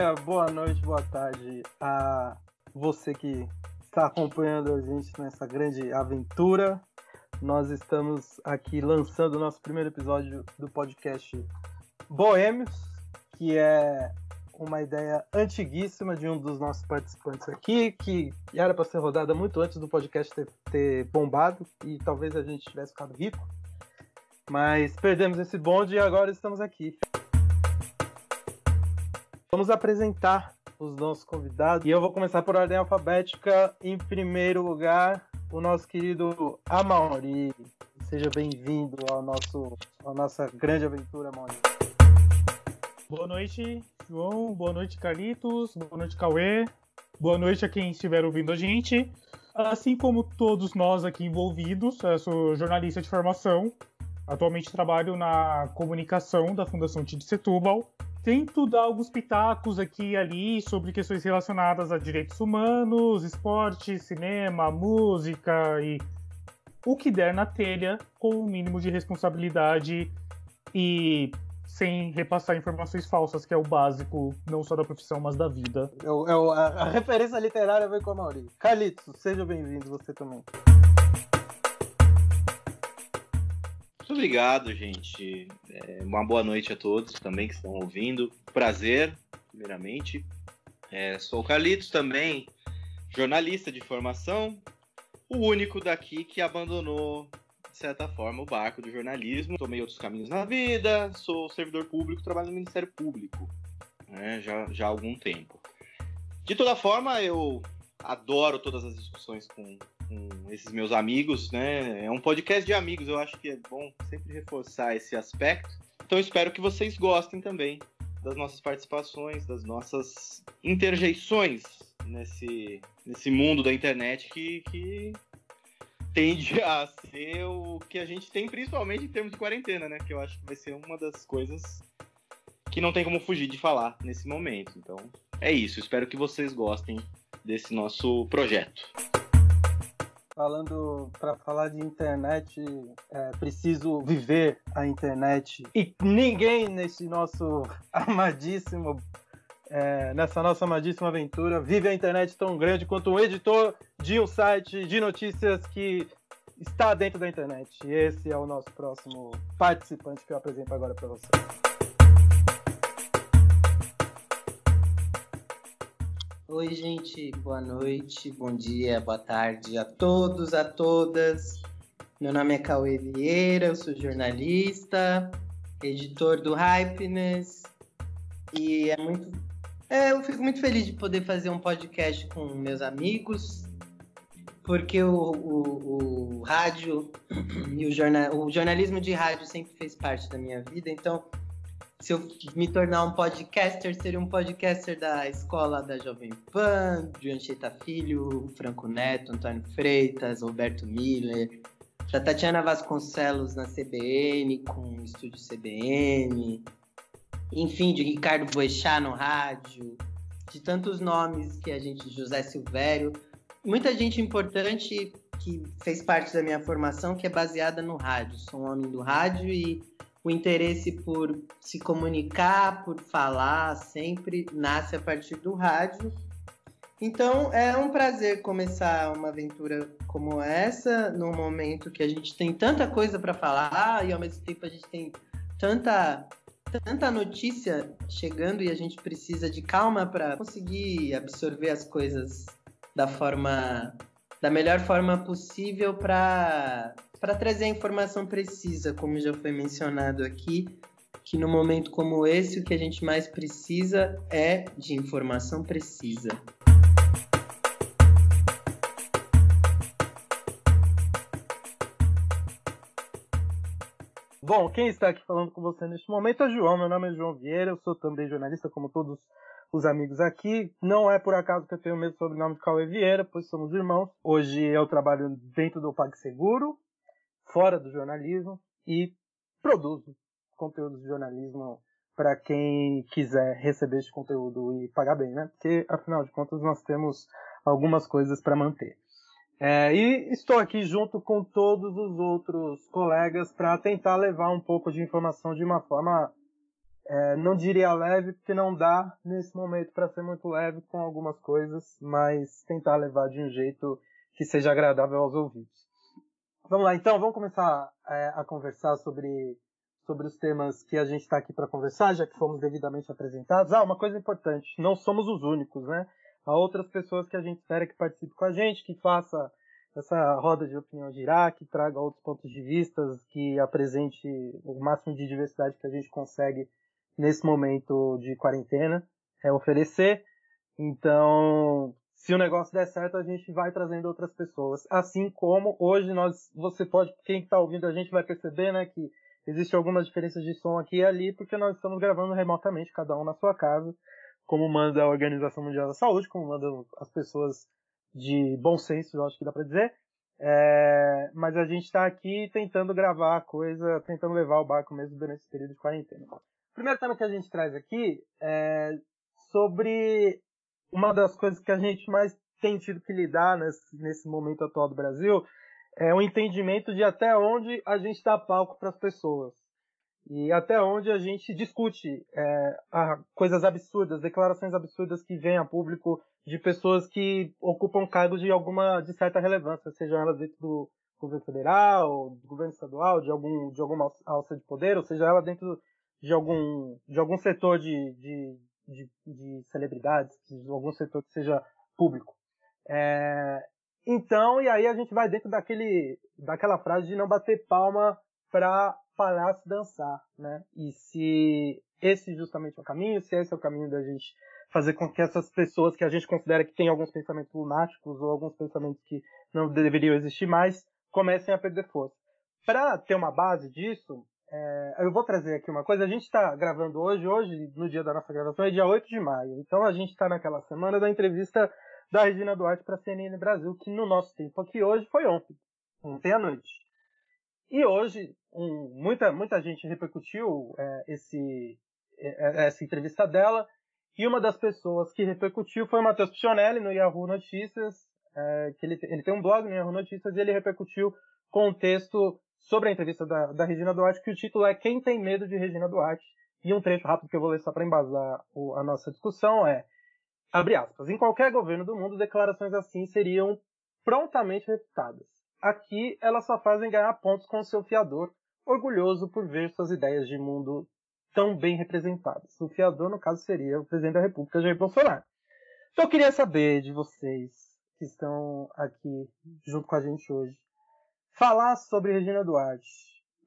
dia, boa noite, boa tarde a você que está acompanhando a gente nessa grande aventura. Nós estamos aqui lançando o nosso primeiro episódio do podcast Boêmios, que é uma ideia antiguíssima de um dos nossos participantes aqui, que era para ser rodada muito antes do podcast ter, ter bombado e talvez a gente tivesse ficado rico. Mas perdemos esse bonde e agora estamos aqui. Vamos apresentar os nossos convidados. E eu vou começar por ordem alfabética. Em primeiro lugar, o nosso querido Amauri. Seja bem-vindo ao nosso, à nossa grande aventura, Amauri. Boa noite, João. Boa noite, Carlitos. Boa noite, Cauê. Boa noite a quem estiver ouvindo a gente. Assim como todos nós aqui envolvidos, eu sou jornalista de formação Atualmente trabalho na comunicação da Fundação Tid Setúbal. Tento dar alguns pitacos aqui e ali sobre questões relacionadas a direitos humanos, esporte, cinema, música e o que der na telha, com o mínimo de responsabilidade e sem repassar informações falsas, que é o básico, não só da profissão, mas da vida. É, é a, a, referência literária vem com a Mauri. Carlitos, seja bem-vindo, você também. Muito obrigado, gente. É, uma boa noite a todos também que estão ouvindo. Prazer, primeiramente. É, sou o Carlitos também, jornalista de formação, o único daqui que abandonou, de certa forma, o barco do jornalismo. Tomei outros caminhos na vida, sou servidor público, trabalho no Ministério Público né, já, já há algum tempo. De toda forma, eu adoro todas as discussões com com esses meus amigos, né? É um podcast de amigos, eu acho que é bom sempre reforçar esse aspecto. Então espero que vocês gostem também das nossas participações, das nossas interjeições nesse, nesse mundo da internet que, que tende a ser o que a gente tem, principalmente em termos de quarentena, né? Que eu acho que vai ser uma das coisas que não tem como fugir de falar nesse momento. Então, é isso. Espero que vocês gostem desse nosso projeto falando para falar de internet, é, preciso viver a internet. E ninguém nesse nosso amadíssimo, é, nessa nossa amadíssima aventura, vive a internet tão grande quanto um editor de um site de notícias que está dentro da internet. E esse é o nosso próximo participante que eu apresento agora para vocês. Oi, gente, boa noite, bom dia, boa tarde a todos, a todas. Meu nome é Cauê Vieira, eu sou jornalista, editor do Hypeness e é muito. É, eu fico muito feliz de poder fazer um podcast com meus amigos, porque o, o, o rádio e o, jornal, o jornalismo de rádio sempre fez parte da minha vida, então se eu me tornar um podcaster, seria um podcaster da escola da Jovem Pan, de Anchieta Filho, Franco Neto, Antônio Freitas, Roberto Miller, da Tatiana Vasconcelos na CBN, com o estúdio CBN, enfim, de Ricardo Boechat no rádio, de tantos nomes que a gente, José Silvério, muita gente importante que fez parte da minha formação que é baseada no rádio. Sou um homem do rádio e o interesse por se comunicar, por falar, sempre nasce a partir do rádio. Então é um prazer começar uma aventura como essa, num momento que a gente tem tanta coisa para falar e ao mesmo tempo a gente tem tanta tanta notícia chegando e a gente precisa de calma para conseguir absorver as coisas da forma da melhor forma possível para para trazer a informação precisa, como já foi mencionado aqui, que no momento como esse o que a gente mais precisa é de informação precisa. Bom, quem está aqui falando com você neste momento é João. Meu nome é João Vieira, eu sou também jornalista, como todos os amigos aqui. Não é por acaso que eu tenho o mesmo sobrenome de Cauê Vieira, pois somos irmãos. Hoje eu trabalho dentro do PagSeguro, fora do jornalismo e produzo conteúdo de jornalismo para quem quiser receber esse conteúdo e pagar bem, né? Porque afinal de contas nós temos algumas coisas para manter. É, e estou aqui junto com todos os outros colegas para tentar levar um pouco de informação de uma forma É, não diria leve, porque não dá nesse momento para ser muito leve com algumas coisas, mas tentar levar de um jeito que seja agradável aos ouvidos. Vamos lá, então, vamos começar é, a conversar sobre, sobre os temas que a gente está aqui para conversar, já que fomos devidamente apresentados. Ah, uma coisa importante, não somos os únicos, né? Há outras pessoas que a gente espera que participem com a gente, que faça essa roda de opinião girar, que traga outros pontos de vista, que apresente o máximo de diversidade que a gente consegue nesse momento de quarentena é oferecer. Então, se o negócio der certo, a gente vai trazendo outras pessoas. Assim como hoje nós, você pode, quem está ouvindo a gente vai perceber, né, que existem algumas diferenças de som aqui e ali, porque nós estamos gravando remotamente, cada um na sua casa, como manda a Organização Mundial da Saúde, como mandam as pessoas de bom senso, eu acho que dá para dizer. É, mas a gente está aqui tentando gravar a coisa, tentando levar o barco mesmo durante esse período de quarentena. O primeiro tema que a gente traz aqui é sobre uma das coisas que a gente mais tem tido que lidar nesse, nesse momento atual do Brasil é o entendimento de até onde a gente dá palco para as pessoas. E até onde a gente discute é, coisas absurdas, declarações absurdas que vêm a público de pessoas que ocupam cargos de alguma de certa relevância, sejam elas dentro do governo federal, do governo estadual, de algum de alguma alça de poder, ou seja ela dentro de algum de algum setor de, de, de, de celebridades, de algum setor que seja público. É, então, e aí a gente vai dentro daquele, daquela frase de não bater palma para se dançar, né? E se esse justamente é o caminho, se esse é o caminho da gente fazer com que essas pessoas que a gente considera que têm alguns pensamentos lunáticos ou alguns pensamentos que não deveriam existir mais, comecem a perder força. Para ter uma base disso, é, eu vou trazer aqui uma coisa. A gente está gravando hoje, hoje, no dia da nossa gravação, é dia 8 de maio. Então a gente está naquela semana da entrevista da Regina Duarte para a CNN Brasil, que no nosso tempo aqui hoje foi ontem, ontem à noite. E hoje, um, muita, muita gente repercutiu é, esse, é, essa entrevista dela, e uma das pessoas que repercutiu foi o Matheus Piccionelli no Yahoo Notícias, é, que ele, ele tem um blog no Yahoo Notícias, e ele repercutiu com um texto sobre a entrevista da, da Regina Duarte, que o título é Quem tem medo de Regina Duarte? E um trecho rápido que eu vou ler só para embasar o, a nossa discussão é, abre aspas, em qualquer governo do mundo, declarações assim seriam prontamente refutadas. Aqui, elas só fazem ganhar pontos com seu fiador, orgulhoso por ver suas ideias de mundo tão bem representadas. O fiador, no caso, seria o presidente da República, Jair Bolsonaro. Então, eu queria saber de vocês que estão aqui junto com a gente hoje, falar sobre Regina Duarte,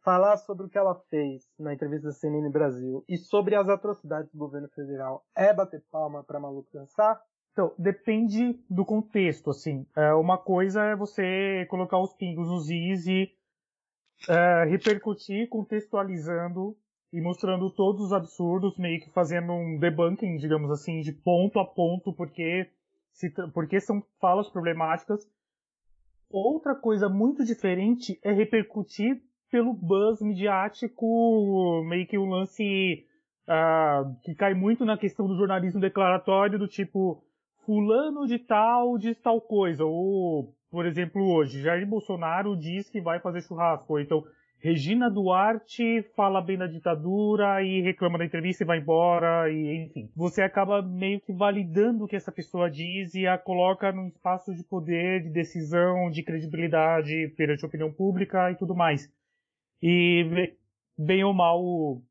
falar sobre o que ela fez na entrevista da CNN Brasil e sobre as atrocidades do governo federal é bater palma para maluco dançar? Então, depende do contexto, assim. É, uma coisa é você colocar os pingos nos is e é, repercutir contextualizando e mostrando todos os absurdos, meio que fazendo um debunking, digamos assim, de ponto a ponto, porque, se, porque são falas problemáticas, Outra coisa muito diferente é repercutir pelo buzz midiático, meio que um lance uh, que cai muito na questão do jornalismo declaratório, do tipo, fulano de tal diz tal coisa, ou, por exemplo, hoje, Jair Bolsonaro diz que vai fazer churrasco, ou então, Regina Duarte fala bem da ditadura e reclama da entrevista e vai embora, e enfim. Você acaba meio que validando o que essa pessoa diz e a coloca num espaço de poder, de decisão, de credibilidade perante a opinião pública e tudo mais. E bem ou mal,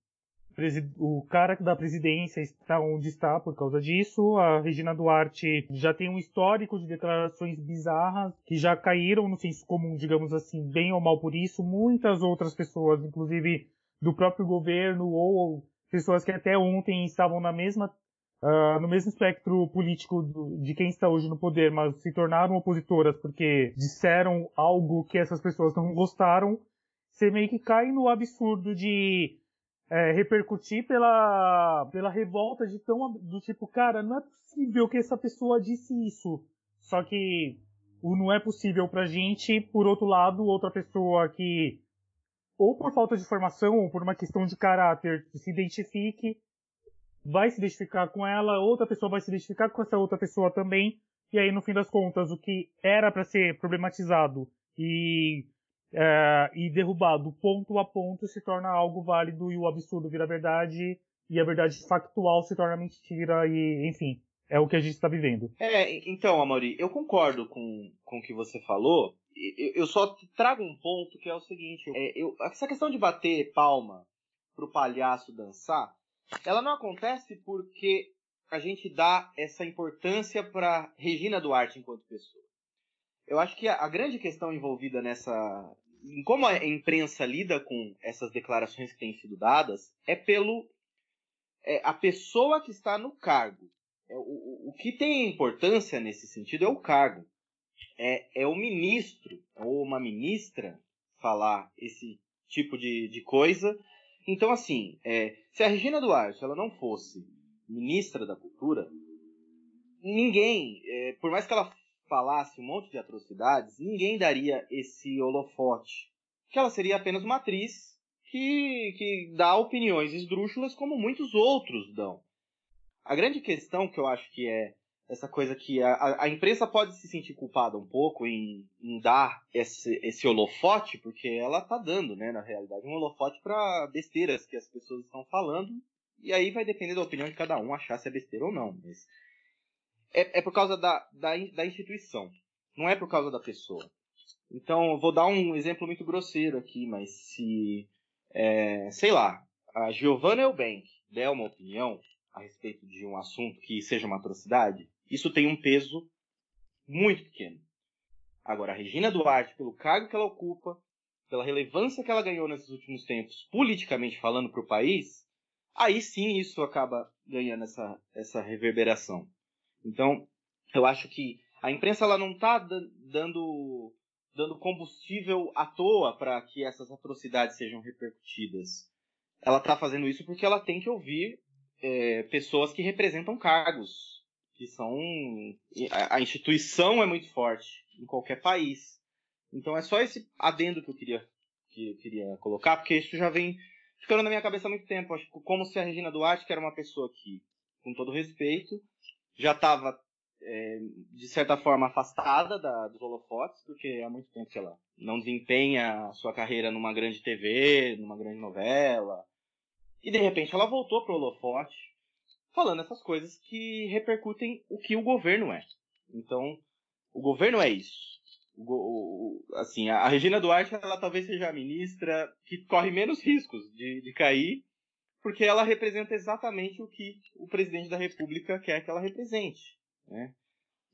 o cara da presidência está onde está por causa disso. A Regina Duarte já tem um histórico de declarações bizarras que já caíram no senso comum, digamos assim, bem ou mal por isso. Muitas outras pessoas, inclusive do próprio governo ou pessoas que até ontem estavam na mesma Uh, no mesmo espectro político do, de quem está hoje no poder, mas se tornaram opositoras porque disseram algo que essas pessoas não gostaram, você meio que cai no absurdo de é, repercutir pela, pela revolta de tão do tipo, cara, não é possível que essa pessoa disse isso. Só que o não é possível pra gente, por outro lado, outra pessoa que ou por falta de informação ou por uma questão de caráter se identifique, vai se identificar com ela, outra pessoa vai se identificar com essa outra pessoa também, e aí no fim das contas o que era para ser problematizado e é, e derrubado ponto a ponto se torna algo válido e o absurdo vira verdade e a verdade factual se torna mentira e, enfim, é o que a gente está vivendo. É, então, Amori, eu concordo com, com o que você falou. Eu, eu só trago um ponto que é o seguinte: é, eu, essa questão de bater palma pro palhaço dançar, ela não acontece porque a gente dá essa importância para Regina Duarte enquanto pessoa. Eu acho que a, grande questão envolvida nessa, em como a imprensa lida com essas declarações que têm sido dadas é pelo é, a pessoa que está no cargo. É, o, o que tem importância nesse sentido é o cargo. É, é o ministro ou uma ministra falar esse tipo de, de coisa. Então, assim, é, se a Regina Duarte ela não fosse ministra da Cultura, ninguém, é, por mais que ela falasse um monte de atrocidades, ninguém daria esse holofote. Que ela seria apenas uma atriz que, que dá opiniões esdrúxulas como muitos outros dão. A grande questão que eu acho que é essa coisa que a, a imprensa pode se sentir culpada um pouco em, em dar esse, esse holofote, porque ela está dando, né, na realidade, um holofote para besteiras que as pessoas estão falando, e aí vai depender da opinião de cada um achar se é besteira ou não. Mas é, é por causa da, da, da instituição, não é por causa da pessoa. Então, vou dar um exemplo muito grosseiro aqui, mas se é, sei lá, a Giovanna Eubank der uma opinião a respeito de um assunto que seja uma atrocidade, isso tem um peso muito pequeno. Agora, a Regina Duarte, pelo cargo que ela ocupa, pela relevância que ela ganhou nesses últimos tempos, politicamente falando para o país, aí sim isso acaba ganhando essa, essa reverberação. Então, eu acho que a imprensa ela não está dando dando combustível à toa para que essas atrocidades sejam repercutidas. Ela está fazendo isso porque ela tem que ouvir é, pessoas que representam cargos, que são a, instituição é muito forte em qualquer país. Então é só esse adendo que eu queria que eu queria colocar, porque isso já vem ficando na minha cabeça há muito tempo. Acho como se a Regina Duarte, que era uma pessoa que, com todo respeito, já estava é, de certa forma afastada da, dos holofotes, porque há muito tempo que ela não desempenha a sua carreira numa grande TV, numa grande novela. E de repente ela voltou pro holofote, falando essas coisas que repercutem o que o governo é. Então, o governo é isso. O, o, assim, a Regina Duarte, ela talvez seja a ministra que corre menos riscos de, de cair, porque ela representa exatamente o que o presidente da República quer que ela represente. Né?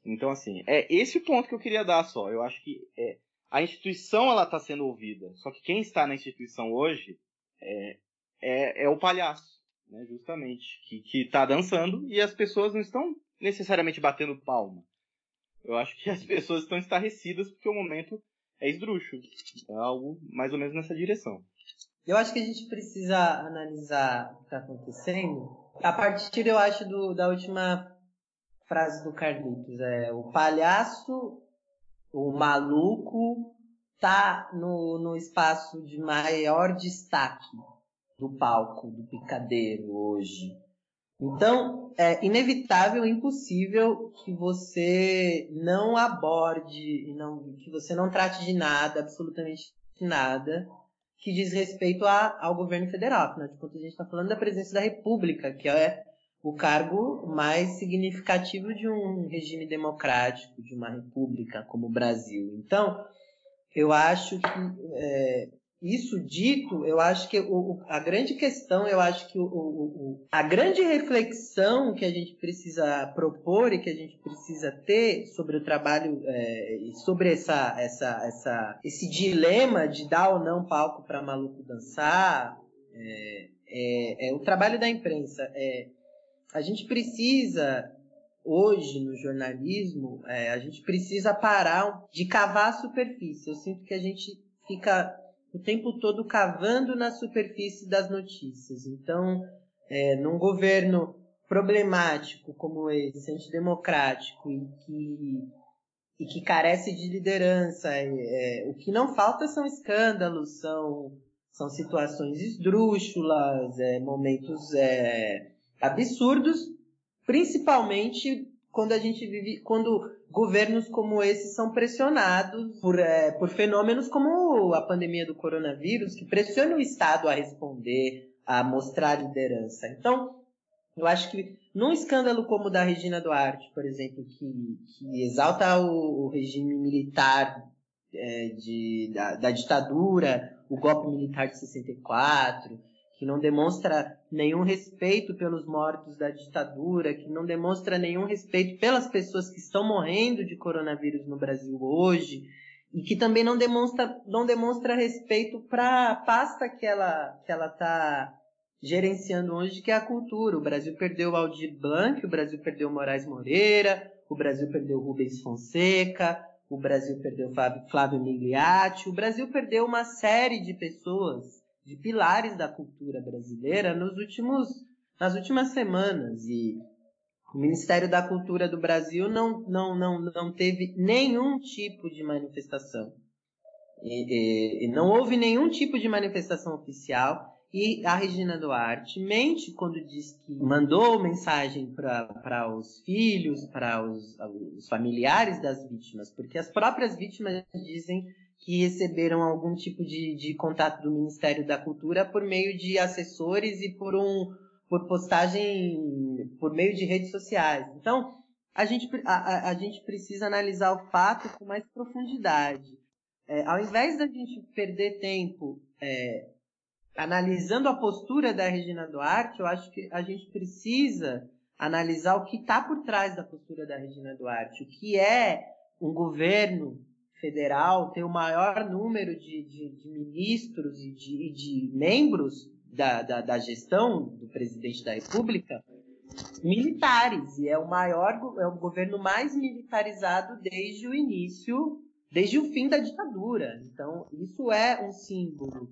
Então, assim, é esse o ponto que eu queria dar só. Eu acho que é, a instituição ela está sendo ouvida. Só que quem está na instituição hoje é, é, é o palhaço, né, justamente, que está dançando e as pessoas não estão necessariamente batendo palma. Eu acho que as pessoas estão estarrecidas porque o momento é esdrúxulo. É algo mais ou menos nessa direção. Eu acho que a gente precisa analisar o que está acontecendo a partir, eu acho, do, da última frase do Carlitos. É, o palhaço, o maluco, tá no, no espaço de maior destaque do palco, do picadeiro hoje. Então, é inevitável, impossível que você não aborde, não, que você não trate de nada, absolutamente nada, que diz respeito a, ao governo federal. Afinal de contas, a gente está falando da presidência da República, que é o cargo mais significativo de um regime democrático, de uma república como o Brasil. Então, eu acho que é, isso dito, eu acho que o, a grande questão, eu acho que o, o, a grande reflexão que a gente precisa propor e que a gente precisa ter sobre o trabalho, é, sobre essa, essa, essa, esse dilema de dar ou não palco para maluco dançar, é, é, é, o trabalho da imprensa. É, a gente precisa hoje no jornalismo, a gente precisa parar de cavar a superfície. Eu sinto que a gente fica o tempo todo cavando na superfície das notícias. Então, é, num governo problemático como esse, antidemocrático e que, e que carece de liderança, é, o que não falta são escândalos, são, são situações esdrúxulas, é, momentos é, absurdos, principalmente quando a gente vive, quando governos como esse são pressionados por, é, por fenômenos como a pandemia do coronavírus, que pressiona o Estado a responder a mostrar liderança. Então, eu acho que num escândalo como o da Regina Duarte, por exemplo, que, que exalta o, o regime militar é, de, da, da ditadura, o golpe militar de 64, que não demonstra nenhum respeito pelos mortos da ditadura, que não demonstra nenhum respeito pelas pessoas que estão morrendo de coronavírus no Brasil hoje, e que também não demonstra, não demonstra respeito para a pasta que ela que ela está gerenciando hoje, que é a cultura. O Brasil perdeu Aldir Blanc, o Brasil perdeu Moraes Moreira, o Brasil perdeu Rubens Fonseca, o Brasil perdeu Flávio Migliatti, o Brasil perdeu uma série de pessoas de pilares da cultura brasileira nos últimos, nas últimas semanas. E o Ministério da Cultura do Brasil não, não, não, não teve nenhum tipo de manifestação. E, e, e não houve nenhum tipo de manifestação oficial. E a Regina Duarte mente quando diz que mandou mensagem para os filhos, para os, os familiares das vítimas, porque as próprias vítimas dizem que receberam algum tipo de, de contato do Ministério da Cultura por meio de assessores e por um por postagem por meio de redes sociais. Então, a gente, a, a gente precisa analisar o fato com mais profundidade. É, ao invés da gente perder tempo é, analisando a postura da Regina Duarte, eu acho que a gente precisa analisar o que está por trás da postura da Regina Duarte, o que é um governo federal ter o maior número de, de, de ministros e de, de membros da, da, da, gestão do presidente da República militares. E é o maior é o governo mais militarizado desde o início desde o fim da ditadura. Então isso é um símbolo.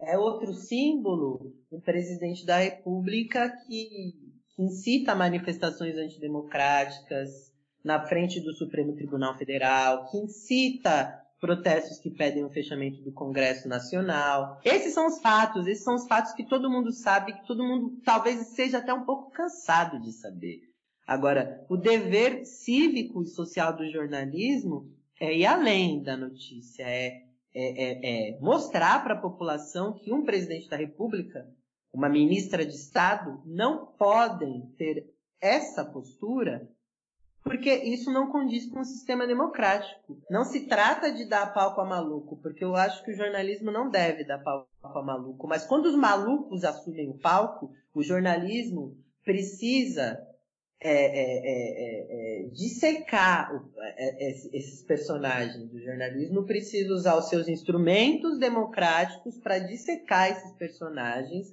É outro símbolo um presidente da República que, que incita manifestações antidemocráticas na frente do Supremo Tribunal Federal, que incita protestos que pedem o fechamento do Congresso Nacional. Esses são os fatos, esses são os fatos que todo mundo sabe, que todo mundo talvez seja até um pouco cansado de saber. Agora, o dever cívico e social do jornalismo é ir além da notícia, é, é, é, é mostrar para a população que um presidente da República, uma ministra de Estado, não podem ter essa postura porque isso não condiz com o sistema democrático. Não se trata de dar palco a maluco, porque eu acho que o jornalismo não deve dar palco a maluco. Mas quando os malucos assumem o palco, o jornalismo precisa é, é, é, é, é dissecar é, esses personagens. O jornalismo precisa usar os seus instrumentos democráticos para dissecar esses personagens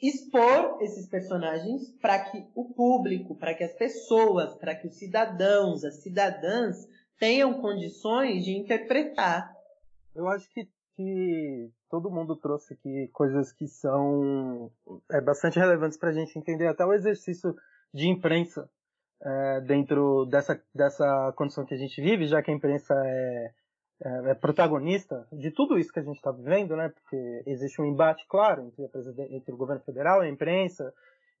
expor esses personagens para que o público, para que as pessoas, para que os cidadãos, as cidadãs tenham condições de interpretar. Eu acho que, que todo mundo trouxe aqui coisas que são é, bastante relevantes para a gente entender até o exercício de imprensa é, dentro dessa, dessa condição que a gente vive, já que a imprensa é é, é, protagonista de tudo isso que a gente está vivendo, né? Porque existe um embate claro entre, entre, o governo federal e a imprensa,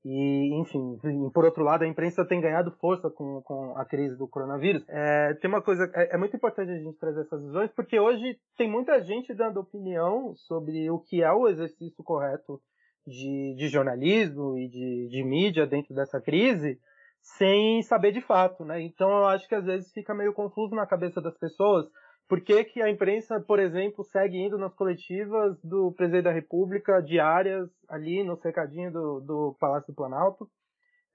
e, enfim, por outro lado, a imprensa tem ganhado força com, com a crise do coronavírus. É, tem uma coisa, é, é, muito importante a gente trazer essas visões, porque hoje tem muita gente dando opinião sobre o que é o exercício correto de, de jornalismo e de, de mídia dentro dessa crise, sem saber de fato, né? Então eu acho que às vezes fica meio confuso na cabeça das pessoas por que, que a imprensa, por exemplo, segue indo nas coletivas do presidente da República diárias ali no cercadinho do, do Palácio do Planalto,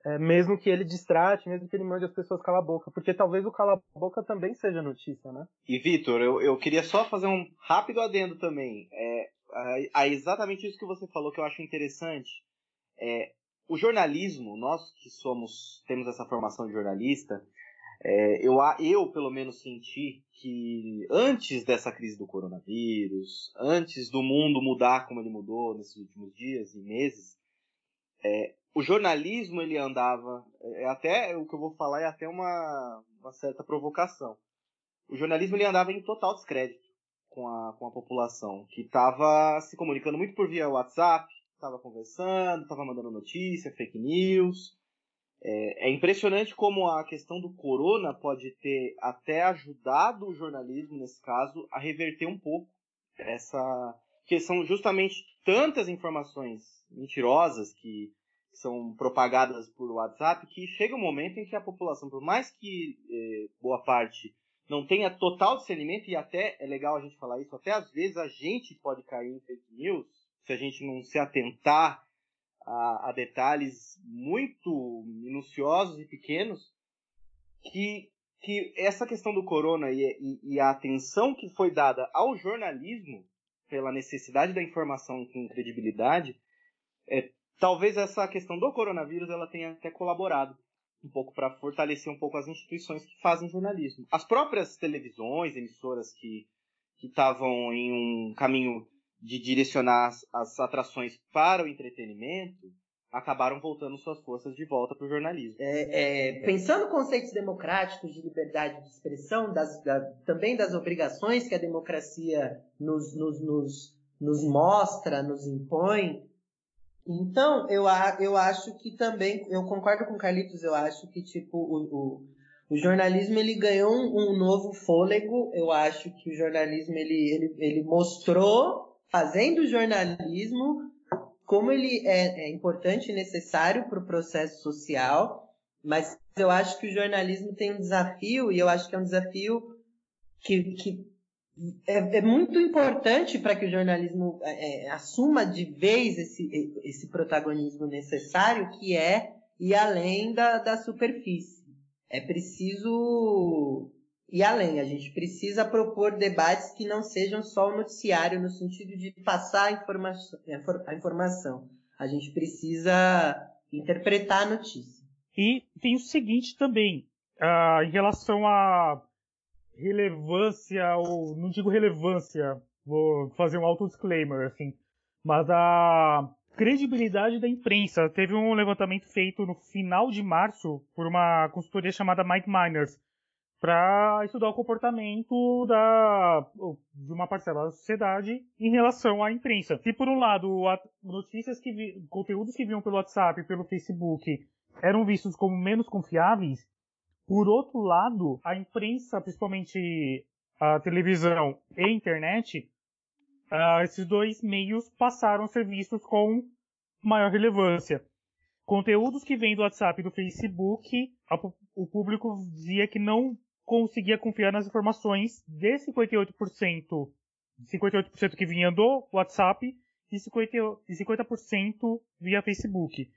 é, mesmo que ele distrate, mesmo que ele mande as pessoas calar a boca, porque talvez o calar a boca também seja notícia, né? E Vitor, eu, eu queria só fazer um rápido adendo também. É, é, exatamente isso que você falou que eu acho interessante. É, o jornalismo, nós que somos, temos essa formação de jornalista, é, eu, eu, pelo menos, senti que antes dessa crise do coronavírus, antes do mundo mudar como ele mudou nesses últimos dias e meses, é, o jornalismo ele andava, é até o que eu vou falar é até uma, uma certa provocação. O jornalismo ele andava em total descrédito com a, com a população, que estava se comunicando muito por via WhatsApp, estava conversando, estava mandando notícia, fake news, é, é, impressionante como a questão do corona pode ter até ajudado o jornalismo, nesse caso, a reverter um pouco essa. que são justamente tantas informações mentirosas que são propagadas por WhatsApp que chega um momento em que a população, por mais que eh, boa parte não tenha total discernimento, e até é legal a gente falar isso, até às vezes a gente pode cair em fake news se a gente não se atentar a, a detalhes muito minuciosos e pequenos, que, que essa questão do corona e, e, e a atenção que foi dada ao jornalismo pela necessidade da informação com credibilidade, é, talvez essa questão do coronavírus ela tenha até colaborado um pouco para fortalecer um pouco as instituições que fazem jornalismo. As próprias televisões, emissoras que estavam em um caminho de direcionar as, as, atrações para o entretenimento acabaram voltando suas forças de volta para o jornalismo. É, é, pensando conceitos democráticos de liberdade de expressão, das, da, também das obrigações que a democracia nos, nos, nos, nos mostra, nos impõe, então, eu, eu acho que também, eu concordo com o Carlitos, eu acho que, tipo, o, o, o jornalismo, ele ganhou um, um, novo fôlego, eu acho que o jornalismo, ele, ele, ele mostrou, fazendo jornalismo, como ele é, é importante e necessário para o processo social, mas eu acho que o jornalismo tem um desafio, e eu acho que é um desafio que, que é, é muito importante para que o jornalismo é, é, assuma de vez esse, esse protagonismo necessário, que é ir além da, da superfície. É preciso ir além. A gente precisa propor debates que não sejam só o noticiário, no sentido de passar a informação. A informação. A gente precisa interpretar a notícia. E tem o seguinte também, uh, em relação a relevância, ou não digo relevância, vou fazer um auto-disclaimer, assim, mas a credibilidade da imprensa. Teve um levantamento feito no final de março por uma consultoria chamada Mike Miners para estudar o comportamento da, de uma parcela da sociedade em relação à imprensa. Se por um lado notícias que vi, conteúdos que vinham pelo WhatsApp pelo Facebook eram vistos como menos confiáveis, por outro lado, a imprensa, principalmente a televisão e a internet, uh, esses dois meios passaram a ser vistos com maior relevância. Conteúdos que vêm do WhatsApp e do Facebook, a, o público dizia que não conseguia confiar nas informações de 58%, 58% que vinha do WhatsApp e 50%, e 50 via Facebook.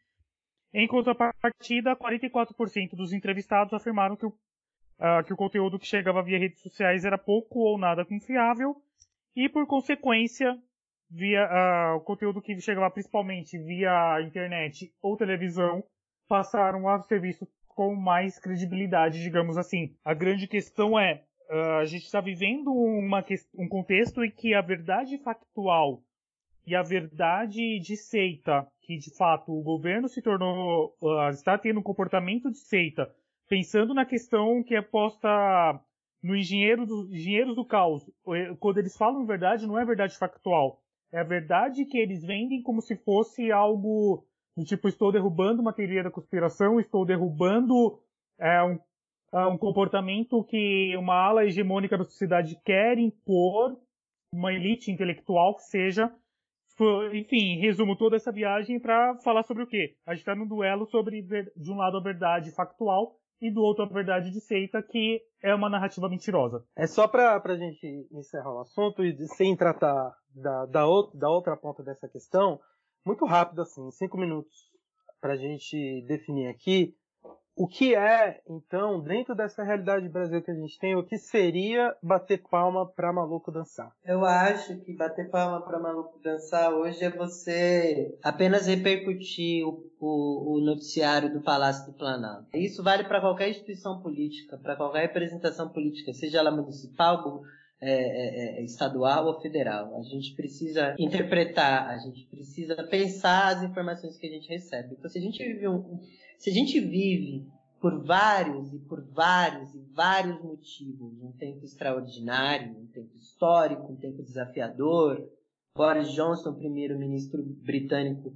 Em contrapartida, 44% dos entrevistados afirmaram que o, uh, que o conteúdo que chegava via redes sociais era pouco ou nada confiável e, por consequência, via uh, o conteúdo que chegava principalmente via internet ou televisão passaram a ser vistos com mais credibilidade, digamos assim. A grande questão é uh, a gente está vivendo uma, um contexto em que a verdade factual e a verdade de seita, que de fato o governo se tornou, uh, está tendo um comportamento de seita, pensando na questão que é posta no engenheiro engenheiros do caos. Quando eles falam verdade, não é verdade factual. É a verdade que eles vendem como se fosse algo do tipo: estou derrubando uma teoria da conspiração, estou derrubando é, um, é, um comportamento que uma ala hegemônica da sociedade quer impor, uma elite intelectual que seja enfim, resumo toda essa viagem para falar sobre o quê? A gente está num duelo sobre, de um lado, a verdade factual e do outro, a verdade de seita, que é uma narrativa mentirosa. É só para a gente encerrar o assunto e sem tratar da, da, da outra ponta dessa questão, muito rápido, assim, cinco minutos, para a gente definir aqui o que é, então, dentro dessa realidade do Brasil que a gente tem, o que seria bater palma para maluco dançar? Eu acho que bater palma para maluco dançar hoje é você apenas repercutir o, o, o noticiário do Palácio do Planalto. Isso vale para qualquer instituição política, para qualquer representação política, seja ela municipal, é, é, é, estadual ou federal. A gente precisa interpretar, a gente precisa pensar as informações que a gente recebe. Então, se a gente vive um, se a gente vive por vários e por vários e vários motivos, um tempo extraordinário, um tempo histórico, um tempo desafiador, Boris Johnson, primeiro-ministro britânico,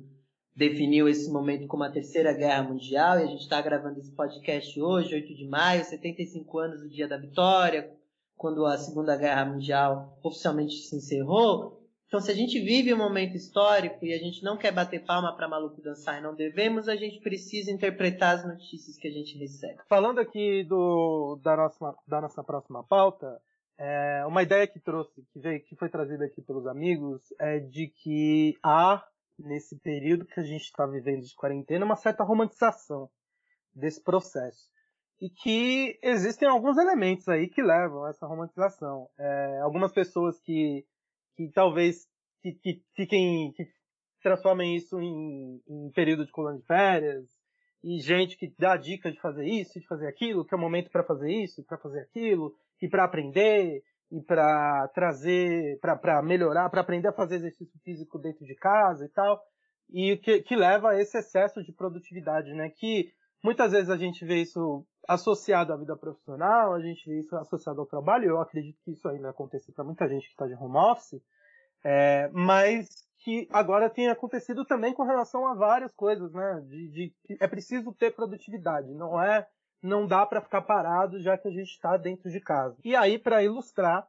definiu esse momento como a Terceira Guerra Mundial e a gente está gravando esse podcast hoje, 8 de maio, 75 anos do dia da vitória, quando a Segunda Guerra Mundial oficialmente se encerrou. Então, se a gente vive um momento histórico e a gente não quer bater palma para maluco dançar e não devemos, a gente precisa interpretar as notícias que a gente recebe. Falando aqui do, da, nossa, da nossa próxima pauta, é, uma ideia que trouxe, que, veio, que foi trazida aqui pelos amigos, é de que há, nesse período que a gente está vivendo de quarentena, uma certa romantização desse processo. E que existem alguns elementos aí que levam a essa romantização. É, algumas pessoas que que talvez que, que fiquem que transformem isso em, em período de colônia de férias e gente que dá dica de fazer isso, de fazer aquilo, que é o momento para fazer isso, para fazer aquilo e para aprender e para trazer, para melhorar, para aprender a fazer exercício físico dentro de casa e tal, e que, que leva a esse excesso de produtividade, né? Que muitas vezes a gente vê isso associado à vida profissional, a gente vê isso associado ao trabalho, eu acredito que isso ainda aconteça para muita gente que está de home office, é, mas que agora tem acontecido também com relação a várias coisas, né? De, de é preciso ter produtividade, não é, não dá para ficar parado já que a gente está dentro de casa. E aí para ilustrar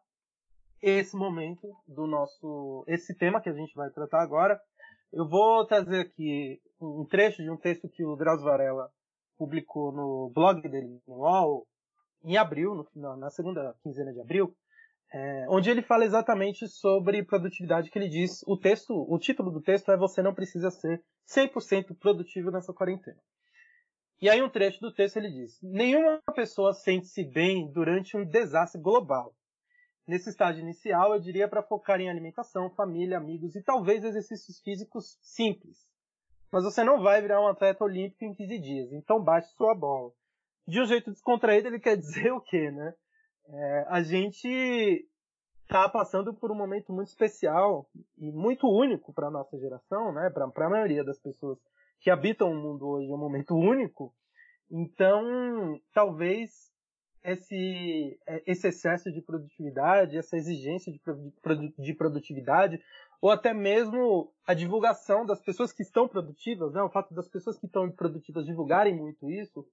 esse momento do nosso, esse tema que a gente vai tratar agora, eu vou trazer aqui um trecho de um texto que o Drauzio Varela publicou no blog dele, no UOL, em abril, no na segunda quinzena de abril, é, onde ele fala exatamente sobre produtividade, que ele diz, o texto, o título do texto é Você não precisa ser 100% produtivo nessa quarentena. E aí um trecho do texto ele diz, nenhuma pessoa sente-se bem durante um desastre global. Nesse estágio inicial, eu diria para focar em alimentação, família, amigos e talvez exercícios físicos simples mas você não vai virar um atleta olímpico em 15 dias, então baixe sua bola. De um jeito descontraído, ele quer dizer o quê, né? É, a gente está passando por um momento muito especial e muito único para a nossa geração, né? Para a maioria das pessoas que habitam o mundo hoje é um momento único. Então, talvez esse, esse excesso de produtividade, essa exigência de, de produtividade, ou até mesmo a divulgação das pessoas que estão produtivas, né? o fato das pessoas que estão produtivas divulgarem muito isso,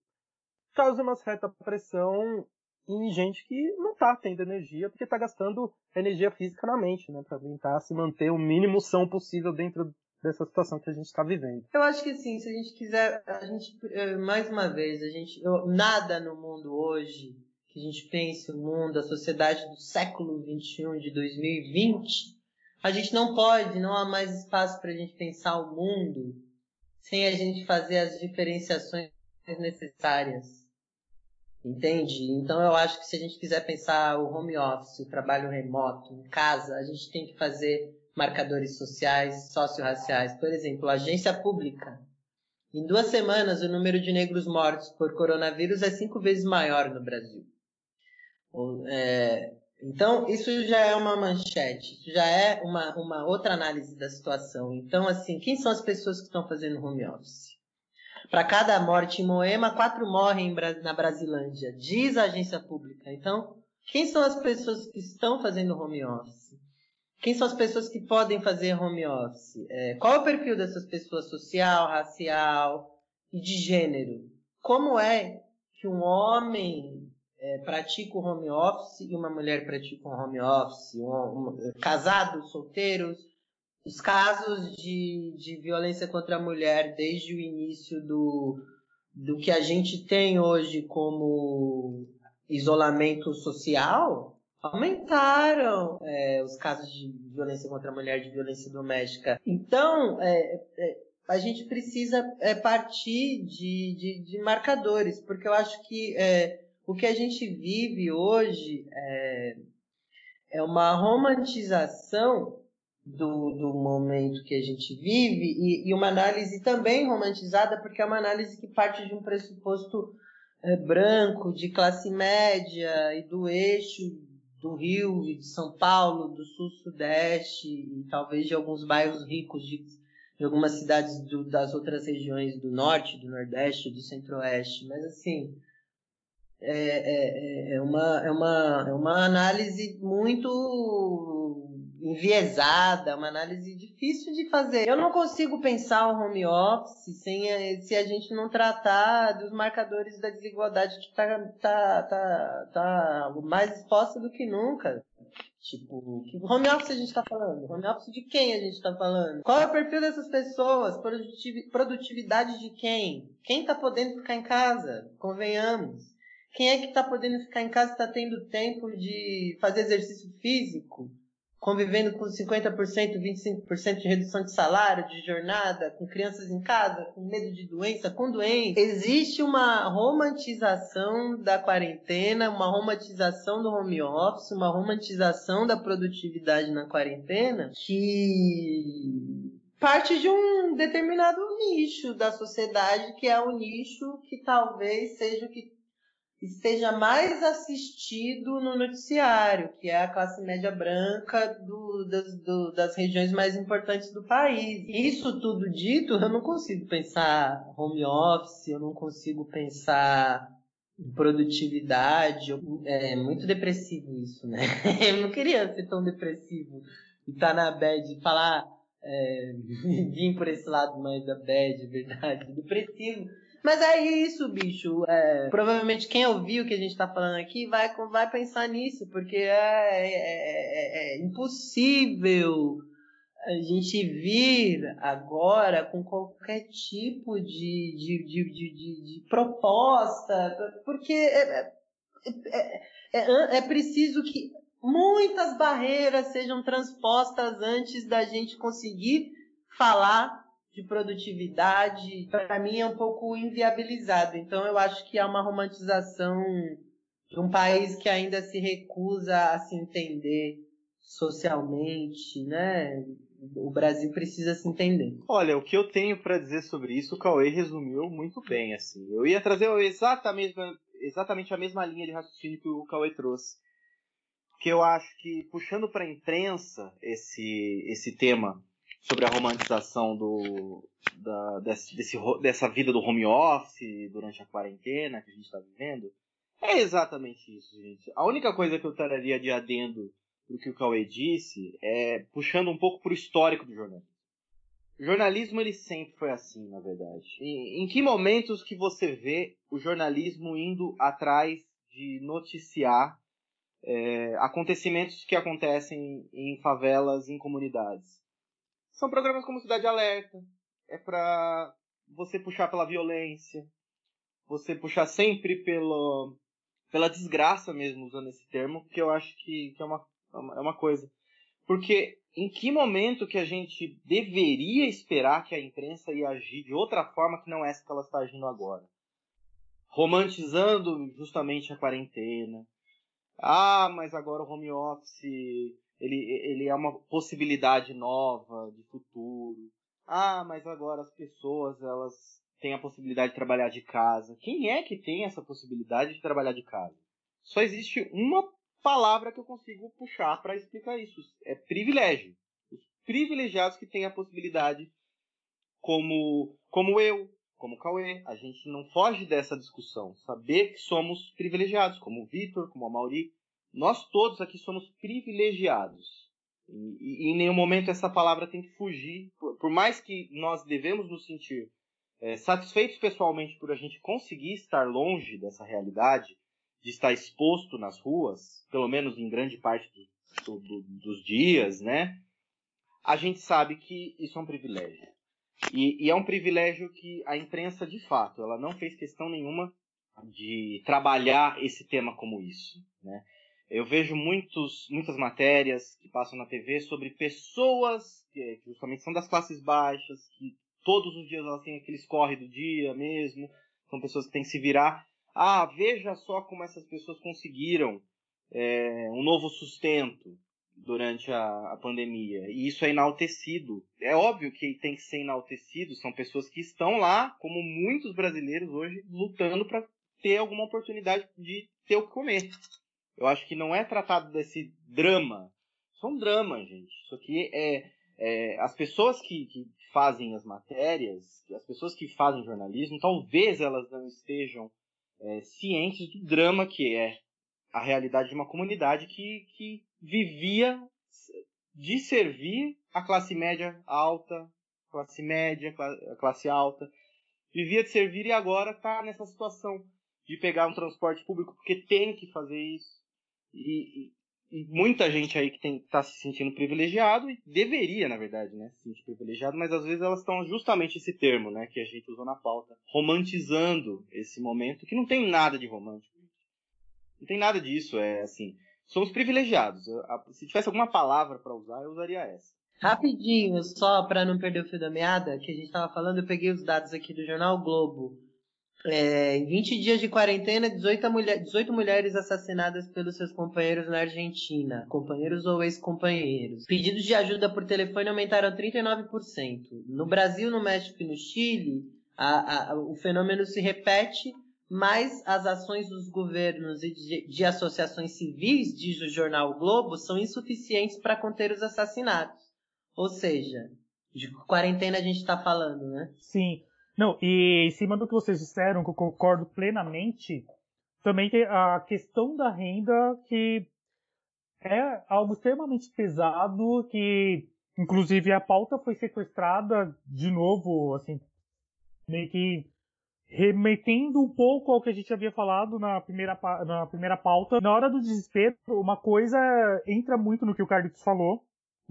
causa uma certa pressão em gente que não está tendo energia, porque está gastando energia física na mente, né? Para tentar se manter o mínimo são possível dentro dessa situação que a gente está vivendo. Eu acho que sim, se a gente quiser, a gente, eh, mais uma vez, a gente, eu, nada no mundo hoje que a gente pense o mundo, a sociedade do século 21 de 2020 a gente não pode, não há mais espaço para a gente pensar o mundo sem a gente fazer as diferenciações necessárias. Entende? Então eu acho que se a gente quiser pensar o home office, o trabalho remoto, em casa, a gente tem que fazer marcadores sociais, socio-raciais. Por exemplo, a agência pública. Em duas semanas, o número de negros mortos por coronavírus é cinco vezes maior no Brasil. É, então, isso já é uma manchete, já é uma, uma outra análise da situação. Então, assim, quem são as pessoas que estão fazendo home office? Para cada morte em Moema, quatro morrem na Brasilândia, diz a agência pública. Então, quem são as pessoas que estão fazendo home office? Quem são as pessoas que podem fazer home office? É, qual é o perfil dessas pessoas social, racial e de gênero? Como é que um homem é, pratica o home office e uma mulher pratica um home office, um, um, casados, solteiros, os casos de, de violência contra a mulher desde o início do, do que a gente tem hoje como isolamento social aumentaram é, os casos de violência contra a mulher, de violência doméstica. Então, é, é, a gente precisa é, partir de, de, de, marcadores, porque eu acho que é, o que a gente vive hoje é, é uma romantização do, do momento que a gente vive e, e, uma análise também romantizada, porque é uma análise que parte de um pressuposto é, branco, de classe média e do eixo do Rio e de São Paulo, do sul-sudeste e talvez de alguns bairros ricos de, de algumas cidades do, das outras regiões do norte, do nordeste, do centro-oeste. Mas assim, é, é, é, é, uma, é, uma, é uma análise muito enviesada, uma análise difícil de fazer. Eu não consigo pensar o home office sem se a gente não tratar dos marcadores da desigualdade que está tá, tá, tá mais exposta do que nunca. Tipo, que home office a gente está falando? Home office de quem a gente está falando? Qual é o perfil dessas pessoas? Produtividade de quem? Quem está podendo ficar em casa? Convenhamos. Quem é que está podendo ficar em casa está tendo tempo de fazer exercício físico? convivendo com 50%, 25% de redução de salário, de jornada, com crianças em casa, com medo de doença, com doença. Existe uma romantização da quarentena, uma romantização do home office, uma romantização da produtividade na quarentena que parte de um determinado nicho da sociedade, que é o nicho que talvez seja o que esteja mais assistido no noticiário, que é a classe média branca do, das, do, das regiões mais importantes do país. Isso tudo dito, eu não consigo pensar home office, eu não consigo pensar produtividade. É muito depressivo isso, né? Eu não queria ser tão depressivo e estar tá na bad e falar. É, vir por esse lado mais da bad, verdade, depressivo mas é isso, bicho. É, provavelmente quem ouviu o que a gente tá falando aqui vai, vai pensar nisso, porque é, é, é, é impossível a gente vir agora com qualquer tipo de, de, de, de, de, de proposta, porque é, é, é, é preciso que muitas barreiras sejam transpostas antes da gente conseguir falar de produtividade, para mim é um pouco inviabilizado. Então eu acho que há uma romantização de um país que ainda se recusa a se entender socialmente, né? O Brasil precisa se entender. Olha, o que eu tenho para dizer sobre isso, o Cauê resumiu muito bem, assim. Eu ia trazer exatamente, exatamente a mesma linha de raciocínio que o Cauê trouxe. Que eu acho que, puxando para a imprensa esse, esse tema sobre a romantização do, da, desse, desse, dessa vida do home office durante a quarentena que a gente está vivendo. É exatamente isso, gente. A única coisa que eu traria de adendo do que o Cauê disse é puxando um pouco para o histórico do jornalismo. O jornalismo ele sempre foi assim, na verdade. Em, em que momentos que você vê o jornalismo indo atrás de noticiar é, acontecimentos que acontecem em favelas, em comunidades? São programas como Cidade Alerta. É para você puxar pela violência, você puxar sempre pelo, pela desgraça mesmo, usando esse termo, que eu acho que, que é, uma, é uma coisa. Porque em que momento que a gente deveria esperar que a imprensa ia agir de outra forma que não essa que ela está agindo agora? Romantizando justamente a quarentena. Ah, mas agora o home office ele, ele é uma possibilidade nova de futuro. Ah, mas agora as pessoas elas têm a possibilidade de trabalhar de casa. Quem é que tem essa possibilidade de trabalhar de casa? Só existe uma palavra que eu consigo puxar para explicar isso. É privilégio. Os privilegiados que têm a possibilidade, como, como eu, como Cauê, a gente não foge dessa discussão. Saber que somos privilegiados, como o Vitor, como a Mauri, nós todos aqui somos privilegiados. E, e, em nenhum momento essa palavra tem que fugir. Por, por mais que nós devemos nos sentir é, satisfeitos pessoalmente por a gente conseguir estar longe dessa realidade, de estar exposto nas ruas, pelo menos em grande parte do, do, dos dias, né? A gente sabe que isso é um privilégio. E, e, é um privilégio que a imprensa, de fato, ela não fez questão nenhuma de trabalhar esse tema como isso, né? Eu vejo muitos, muitas matérias que passam na TV sobre pessoas que, justamente são das classes baixas, que todos os dias elas têm aqueles corre do dia mesmo, são pessoas que têm que se virar. Ah, veja só como essas pessoas conseguiram é, um novo sustento durante a, a, pandemia. E isso é enaltecido. É óbvio que tem que ser enaltecido. São pessoas que estão lá, como muitos brasileiros hoje, lutando para ter alguma oportunidade de ter o que comer. Eu acho que não é tratado desse drama. Isso é um drama, gente. Isso aqui é, é as pessoas que, que, fazem as matérias, as pessoas que fazem jornalismo, talvez elas não estejam é, cientes do drama que é a realidade de uma comunidade que, que vivia de servir a classe média alta, classe média, classe alta, vivia de servir e agora está nessa situação de pegar um transporte público porque tem que fazer isso, e, muita gente aí que está se sentindo privilegiado e deveria, na verdade, né, se sentir privilegiado, mas às vezes elas estão justamente esse termo, né, que a gente usou na pauta, romantizando esse momento que não tem nada de romântico. Não tem nada disso, é assim, somos privilegiados. Se tivesse alguma palavra para usar, eu usaria essa. Rapidinho, só para não perder o fio da meada, que a gente estava falando, eu peguei os dados aqui do jornal Globo. É, em 20 dias de quarentena, 18, mulher, 18 mulheres assassinadas pelos seus companheiros na Argentina, companheiros ou ex-companheiros. Pedidos de ajuda por telefone aumentaram 39%. No Brasil, no México e no Chile, a, a, o fenômeno se repete, mas as ações dos governos e de, de associações civis, diz o jornal Globo, são insuficientes para conter os assassinatos. Ou seja, de quarentena a gente está falando, né? Sim. Não, e em cima do que vocês disseram, que eu concordo plenamente, também tem a questão da renda, que é algo extremamente pesado, que inclusive a pauta foi sequestrada de novo, assim, meio que remetendo um pouco ao que a gente havia falado na primeira, na primeira pauta. Na hora do desespero, uma coisa entra muito no que o Carlitos falou,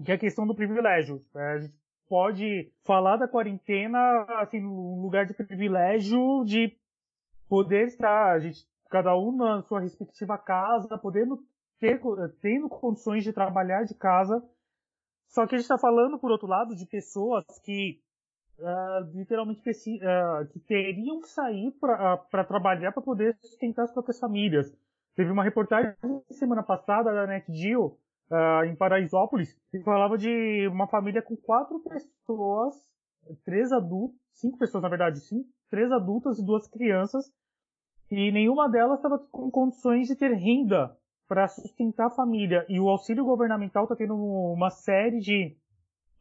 que é a questão do privilégio. É, a gente pode falar da quarentena assim no lugar de privilégio de poder estar a gente cada um na sua respectiva casa podendo ter tendo condições de trabalhar de casa. Só que a gente está falando por outro lado de pessoas que uh, literalmente uh, que teriam que sair para uh, trabalhar para poder sustentar as próprias famílias. Teve uma reportagem semana passada da NetGeo uh, em Paraisópolis, que falava de uma família com quatro pessoas, três adultos, cinco pessoas na verdade, sim, três adultas e duas crianças, e nenhuma delas estava com condições de ter renda para sustentar a família. E o auxílio governamental está tendo uma série de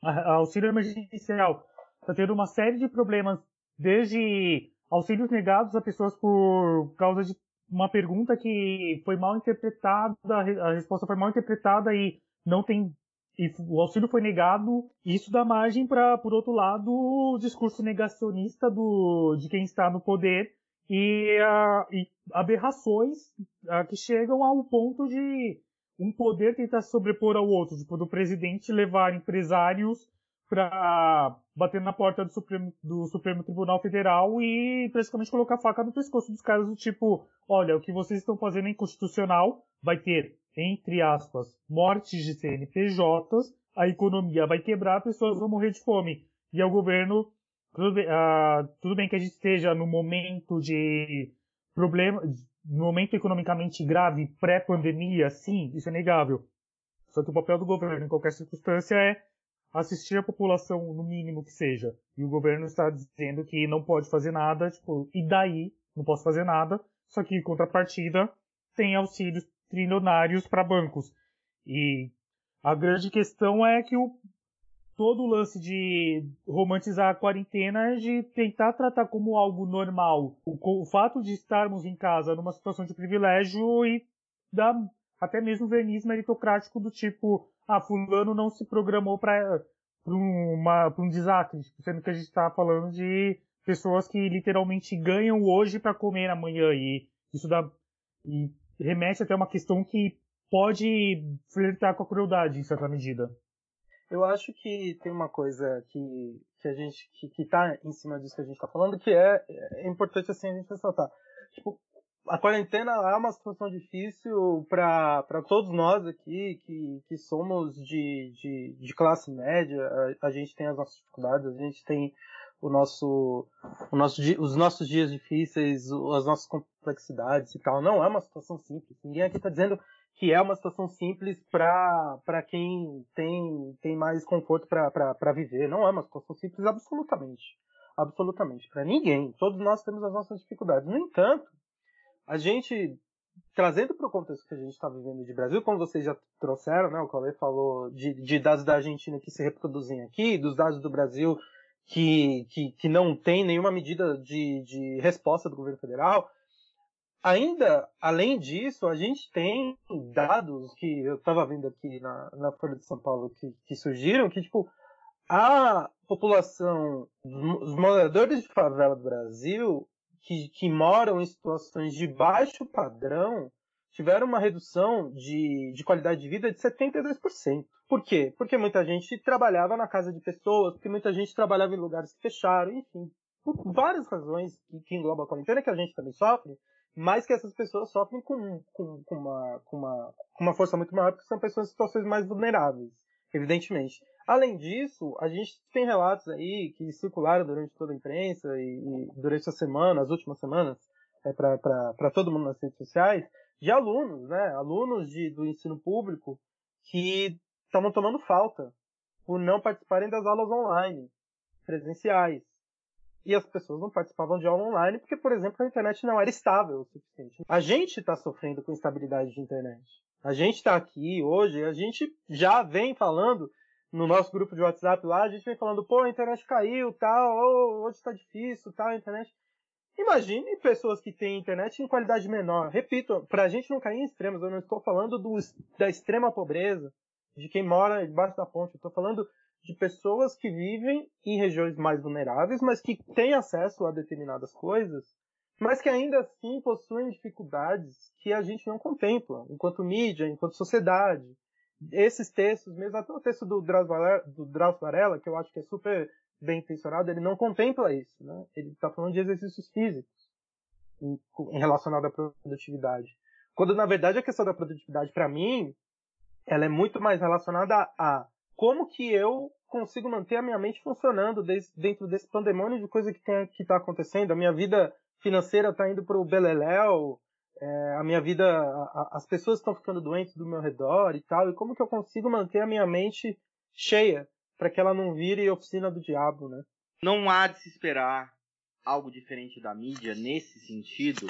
auxílio emergencial está tendo uma série de problemas, desde auxílios negados a pessoas por causa de uma pergunta que foi mal interpretada, a resposta foi mal interpretada e não tem e o auxílio foi negado, isso dá margem para, por outro lado, o discurso negacionista do, de quem está no poder e, uh, e aberrações uh, que chegam ao ponto de um poder tentar sobrepor ao outro, tipo, do presidente levar empresários para bater na porta do Supremo, do Supremo Tribunal Federal e praticamente colocar faca no pescoço dos caras do tipo, olha, o que vocês estão fazendo é inconstitucional, vai ter, entre aspas, mortes de CNPJs, a economia vai quebrar, pessoas vão morrer de fome. E o governo, tudo bem, uh, tudo bem que a gente esteja no momento de problema, no momento economicamente grave, pré-pandemia, sim, isso é negável. Só que o papel do governo em qualquer circunstância é assistir a população no mínimo que seja. E o governo está dizendo que não pode fazer nada, tipo, e daí não posso fazer nada. Só que em contrapartida tem auxílios trilionários para bancos. E a grande questão é que o todo o lance de romantizar a quarentena é de tentar tratar como algo normal. O, o fato de estarmos em casa numa situação de privilégio e dar até mesmo verniz meritocrático do tipo, ah, fulano não se programou para um desastre, tipo, sendo que a gente está falando de pessoas que literalmente ganham hoje para comer amanhã e isso dá e remete até uma questão que pode flertar com a crueldade em certa medida. Eu acho que tem uma coisa que, que a gente que, tá em cima disso que a gente está falando que é, é importante assim a gente ressaltar. Tipo, a quarentena é uma situação difícil para todos nós aqui que, que somos de, de, de classe média. A, a, gente tem as nossas dificuldades, a gente tem o nosso, o nosso, os nossos dias difíceis, as nossas complexidades e tal. Não é uma situação simples. Ninguém aqui está dizendo que é uma situação simples para quem tem, tem mais conforto para viver. Não é uma situação simples absolutamente. Absolutamente. Para ninguém. Todos nós temos as nossas dificuldades. No entanto, a gente trazendo para o contexto que a gente está vivendo de Brasil, como vocês já trouxeram, né, o Cauê falou de, de, dados da Argentina que se reproduzem aqui, dos dados do Brasil que, que, que não tem nenhuma medida de, de resposta do governo federal. Ainda, além disso, a gente tem dados que eu estava vendo aqui na, na Folha de São Paulo que, que surgiram, que, tipo, a população, os moradores de favela do Brasil, que, que moram em situações de baixo padrão tiveram uma redução de, de qualidade de vida de 72%. Por quê? Porque muita gente trabalhava na casa de pessoas, porque muita gente trabalhava em lugares que fecharam, enfim, por várias razões que, que engloba a quarentena, que a gente também sofre, mas que essas pessoas sofrem com, com, com, uma, com, uma, com uma força muito maior, porque são pessoas em situações mais vulneráveis, evidentemente. Além disso, a gente tem relatos aí que circularam durante toda a imprensa e, e durante a semana, as últimas semanas, é, para todo mundo nas redes sociais, de alunos, né? Alunos de, do ensino público que estavam tomando falta por não participarem das aulas online, presenciais. E as pessoas não participavam de aula online porque, por exemplo, a internet não era estável o suficiente. A gente está sofrendo com instabilidade de internet. A gente está aqui hoje, a gente já vem falando no nosso grupo de WhatsApp lá, a gente vem falando, pô, a internet caiu, tal, hoje está difícil, tal, a internet. Imagine pessoas que têm internet em qualidade menor. Repito, para a gente não cair em extremos, eu não estou falando do, da extrema pobreza, de quem mora debaixo da ponte. Eu estou falando de pessoas que vivem em regiões mais vulneráveis, mas que têm acesso a determinadas coisas, mas que ainda assim possuem dificuldades que a gente não contempla, enquanto mídia, enquanto sociedade. Esses textos, mesmo até o texto do Drauzio Varela, que eu acho que é super bem intencionado, ele não contempla isso. Né? Ele está falando de exercícios físicos em, em relacionado à produtividade. Quando, na verdade, a questão da produtividade, para mim, ela é muito mais relacionada a, a, como que eu consigo manter a minha mente funcionando dentro desse pandemônio de coisa que está acontecendo. A minha vida financeira está indo para o beleléu, é, a minha vida, a, a, as pessoas estão ficando doentes do meu redor e tal, e como que eu consigo manter a minha mente cheia para que ela não vire oficina do diabo, né? Não há de se esperar algo diferente da mídia nesse sentido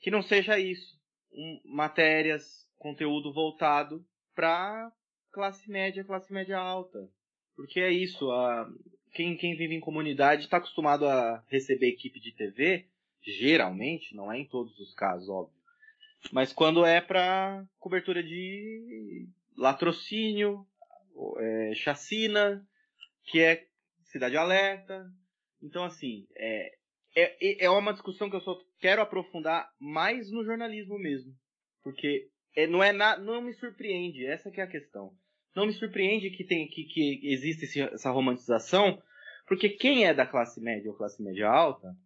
que não seja isso. Um, matérias, conteúdo voltado para classe média, classe média alta. Porque é isso, a, quem, quem vive em comunidade está acostumado a receber equipe de TV, geralmente, não é em todos os casos, óbvio. Mas quando é para cobertura de latrocínio, é, Chacina, que é Cidade Alerta. Então, assim, é, é, é uma discussão que eu só quero aprofundar mais no jornalismo mesmo. Porque é, não, é na, não me surpreende, essa que é a questão. Não me surpreende que, tem, que, que existe esse, essa romantização, porque quem é da classe média ou classe média alta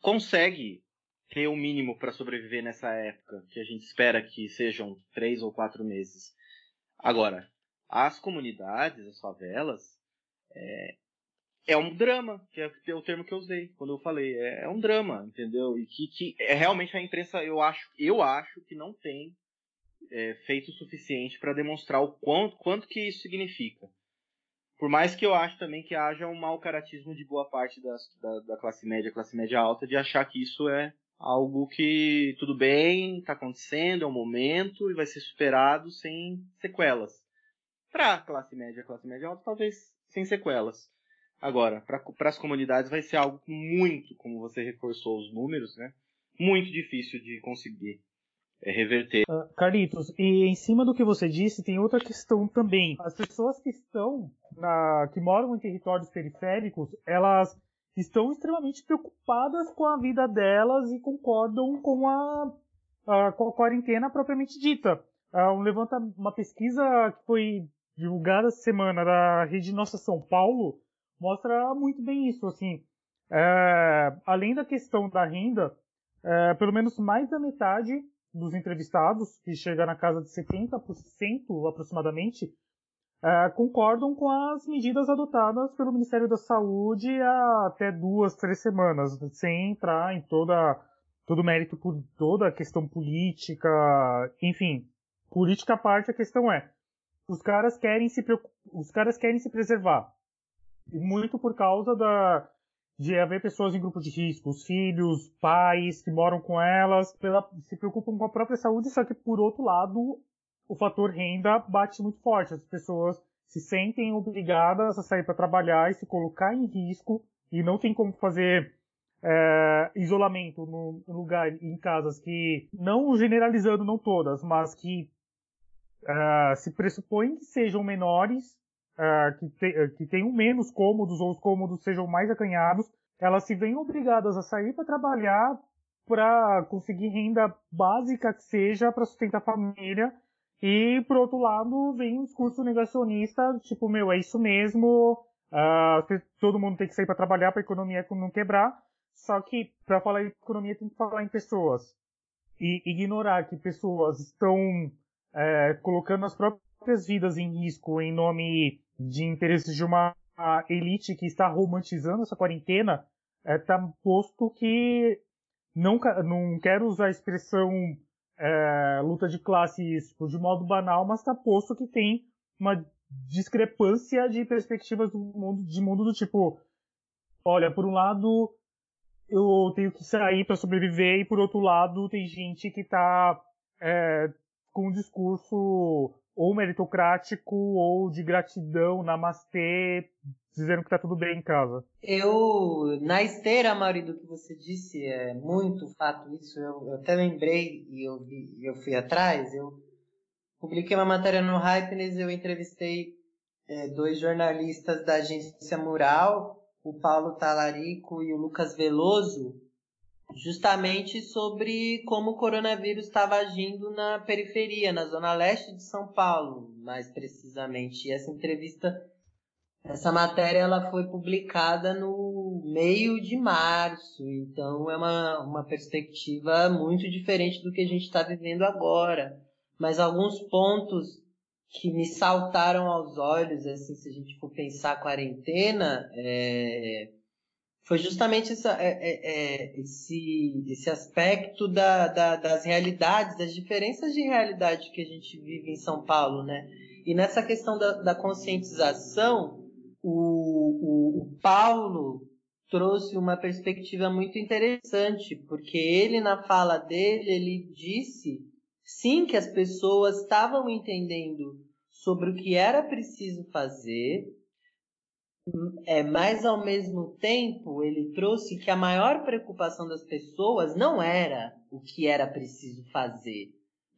consegue ter o um mínimo para sobreviver nessa época, que a gente espera que sejam três ou quatro meses. Agora, as comunidades, as favelas, é, é um drama, que é o termo que eu usei quando eu falei. É, é um drama, entendeu? E que, que é, realmente a imprensa, eu acho, eu acho que não tem é, feito o suficiente para demonstrar o quanto, quanto que isso significa. Por mais que eu acho também que haja um mau caratismo de boa parte das, da, da classe média, classe média alta, de achar que isso é algo que tudo bem, está acontecendo, é um momento e vai ser superado sem sequelas. Para classe média, classe média alta, talvez sem sequelas. Agora, para as comunidades vai ser algo muito, como você reforçou os números, né? Muito difícil de conseguir é, reverter. Uh, Carlitos, e em cima do que você disse, tem outra questão também. As pessoas que estão, na, que moram em territórios periféricos, elas estão extremamente preocupadas com a vida delas e concordam com a, a com a quarentena propriamente dita. Uh, um levanta uma pesquisa que foi divulgada essa semana da Rede Nossa São Paulo mostra muito bem isso. Assim, é, além da questão da renda, é, pelo menos mais da metade dos entrevistados, que chega na casa de 70% aproximadamente, é, concordam com as medidas adotadas pelo Ministério da Saúde há até duas, três semanas, sem entrar em toda todo o mérito por toda a questão política, enfim, política à parte, a questão é os caras querem se os caras querem se preservar. Muito por causa da de haver pessoas em grupo de risco, os filhos, pais que moram com elas, pela, se preocupam com a própria saúde, só que por outro lado, o fator renda bate muito forte. As pessoas se sentem obrigadas a sair para trabalhar e se colocar em risco e não tem como fazer é, isolamento no lugar em casas que não generalizando não todas, mas que uh, se pressupõe que sejam menores, uh, que, te, uh, que tenham menos cômodos ou os cômodos sejam mais acanhados, elas se veem obrigadas a sair para trabalhar para conseguir renda básica que seja para sustentar a família. E, por outro lado, vem um discurso negacionista, tipo, meu, é isso mesmo, uh, todo mundo tem que sair para trabalhar para a economia não quebrar. Só que, para falar em economia, tem que falar em pessoas. E ignorar que pessoas estão é, colocando as próprias vidas em risco em nome de interesses de uma elite que está romantizando essa quarentena, está é, posto que não, não quero usar a expressão é, luta de classes tipo, de modo banal, mas está posto que tem uma discrepância de perspectivas do mundo, de mundo do tipo, olha, por um lado eu tenho que sair para sobreviver e por outro lado tem gente que está é, com um discurso ou meritocrático ou de gratidão, namastê, dizendo que tá tudo bem em casa. Eu, na esteira, Mauri, do que você disse, é muito fato isso. Eu, eu até lembrei e eu, eu fui atrás. Eu publiquei uma matéria no Hypeness, eu entrevistei é, dois jornalistas da agência Mural, o Paulo Talarico e o Lucas Veloso, justamente sobre como o coronavírus estava agindo na periferia, na zona leste de São Paulo, mais precisamente. E essa entrevista essa matéria ela foi publicada no meio de março, então é uma, uma perspectiva muito diferente do que a gente está vivendo agora. Mas alguns pontos que me saltaram aos olhos, assim, se a gente for pensar a quarentena, é, foi justamente essa, é, é, é, esse, esse aspecto da, da, das realidades, das diferenças de realidade que a gente vive em São Paulo, né? E nessa questão da, da conscientização, o, o, o Paulo trouxe uma perspectiva muito interessante, porque ele, na fala dele, ele disse sim que as pessoas estavam entendendo sobre o que era preciso fazer, é, mas ao mesmo tempo ele trouxe que a maior preocupação das pessoas não era o que era preciso fazer,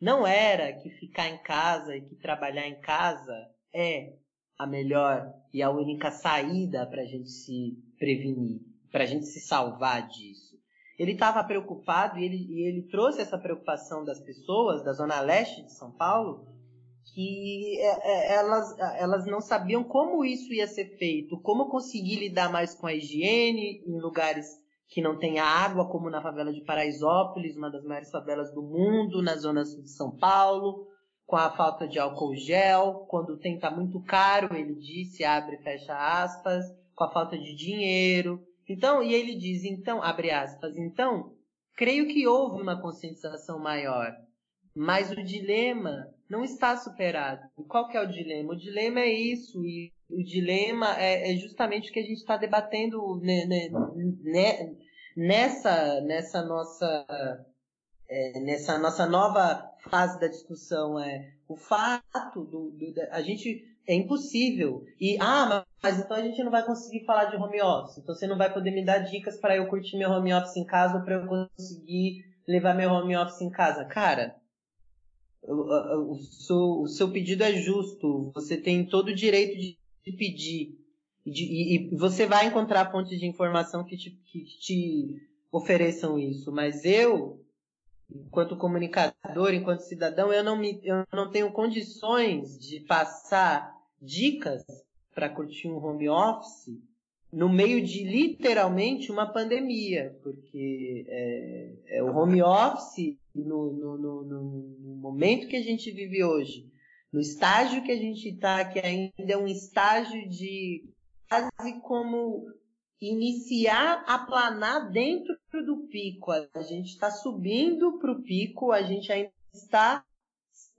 não era que ficar em casa e que trabalhar em casa é a melhor e a única saída para a gente se prevenir, para a gente se salvar disso. Ele estava preocupado e ele, e ele trouxe essa preocupação das pessoas da zona leste de São Paulo, que é, é, elas, elas não sabiam como isso ia ser feito, como conseguir lidar mais com a higiene em lugares que não tem água, como na favela de Paraisópolis, uma das maiores favelas do mundo, na zona sul de São Paulo, com a falta de álcool gel, quando tem tá muito caro, ele disse, abre e fecha aspas, com a falta de dinheiro. Então, e ele diz, então, abre aspas, então, creio que houve uma conscientização maior, mas o dilema não está superado. E qual que é o dilema? O dilema é isso, e o dilema é, é justamente o que a gente está debatendo nessa, nessa nossa é, nessa nossa nova fase da discussão é o fato do, do a gente é impossível e ah mas então a gente não vai conseguir falar de home office então você não vai poder me dar dicas para eu curtir meu home office em casa ou para eu conseguir levar meu home office em casa cara o, seu, o seu pedido é justo. Você tem todo o direito de, de pedir. De, e, e, você vai encontrar fontes de informação que te, que te ofereçam isso. Mas eu enquanto comunicador, enquanto cidadão, eu não, me, eu não tenho condições de passar dicas para curtir um home office no meio de literalmente uma pandemia, porque é, é o home office no, no, no, no, momento que a gente vive hoje, no estágio que a gente está, que ainda é um estágio de quase como iniciar a planar dentro do pico. A gente está subindo para o pico, a gente ainda está.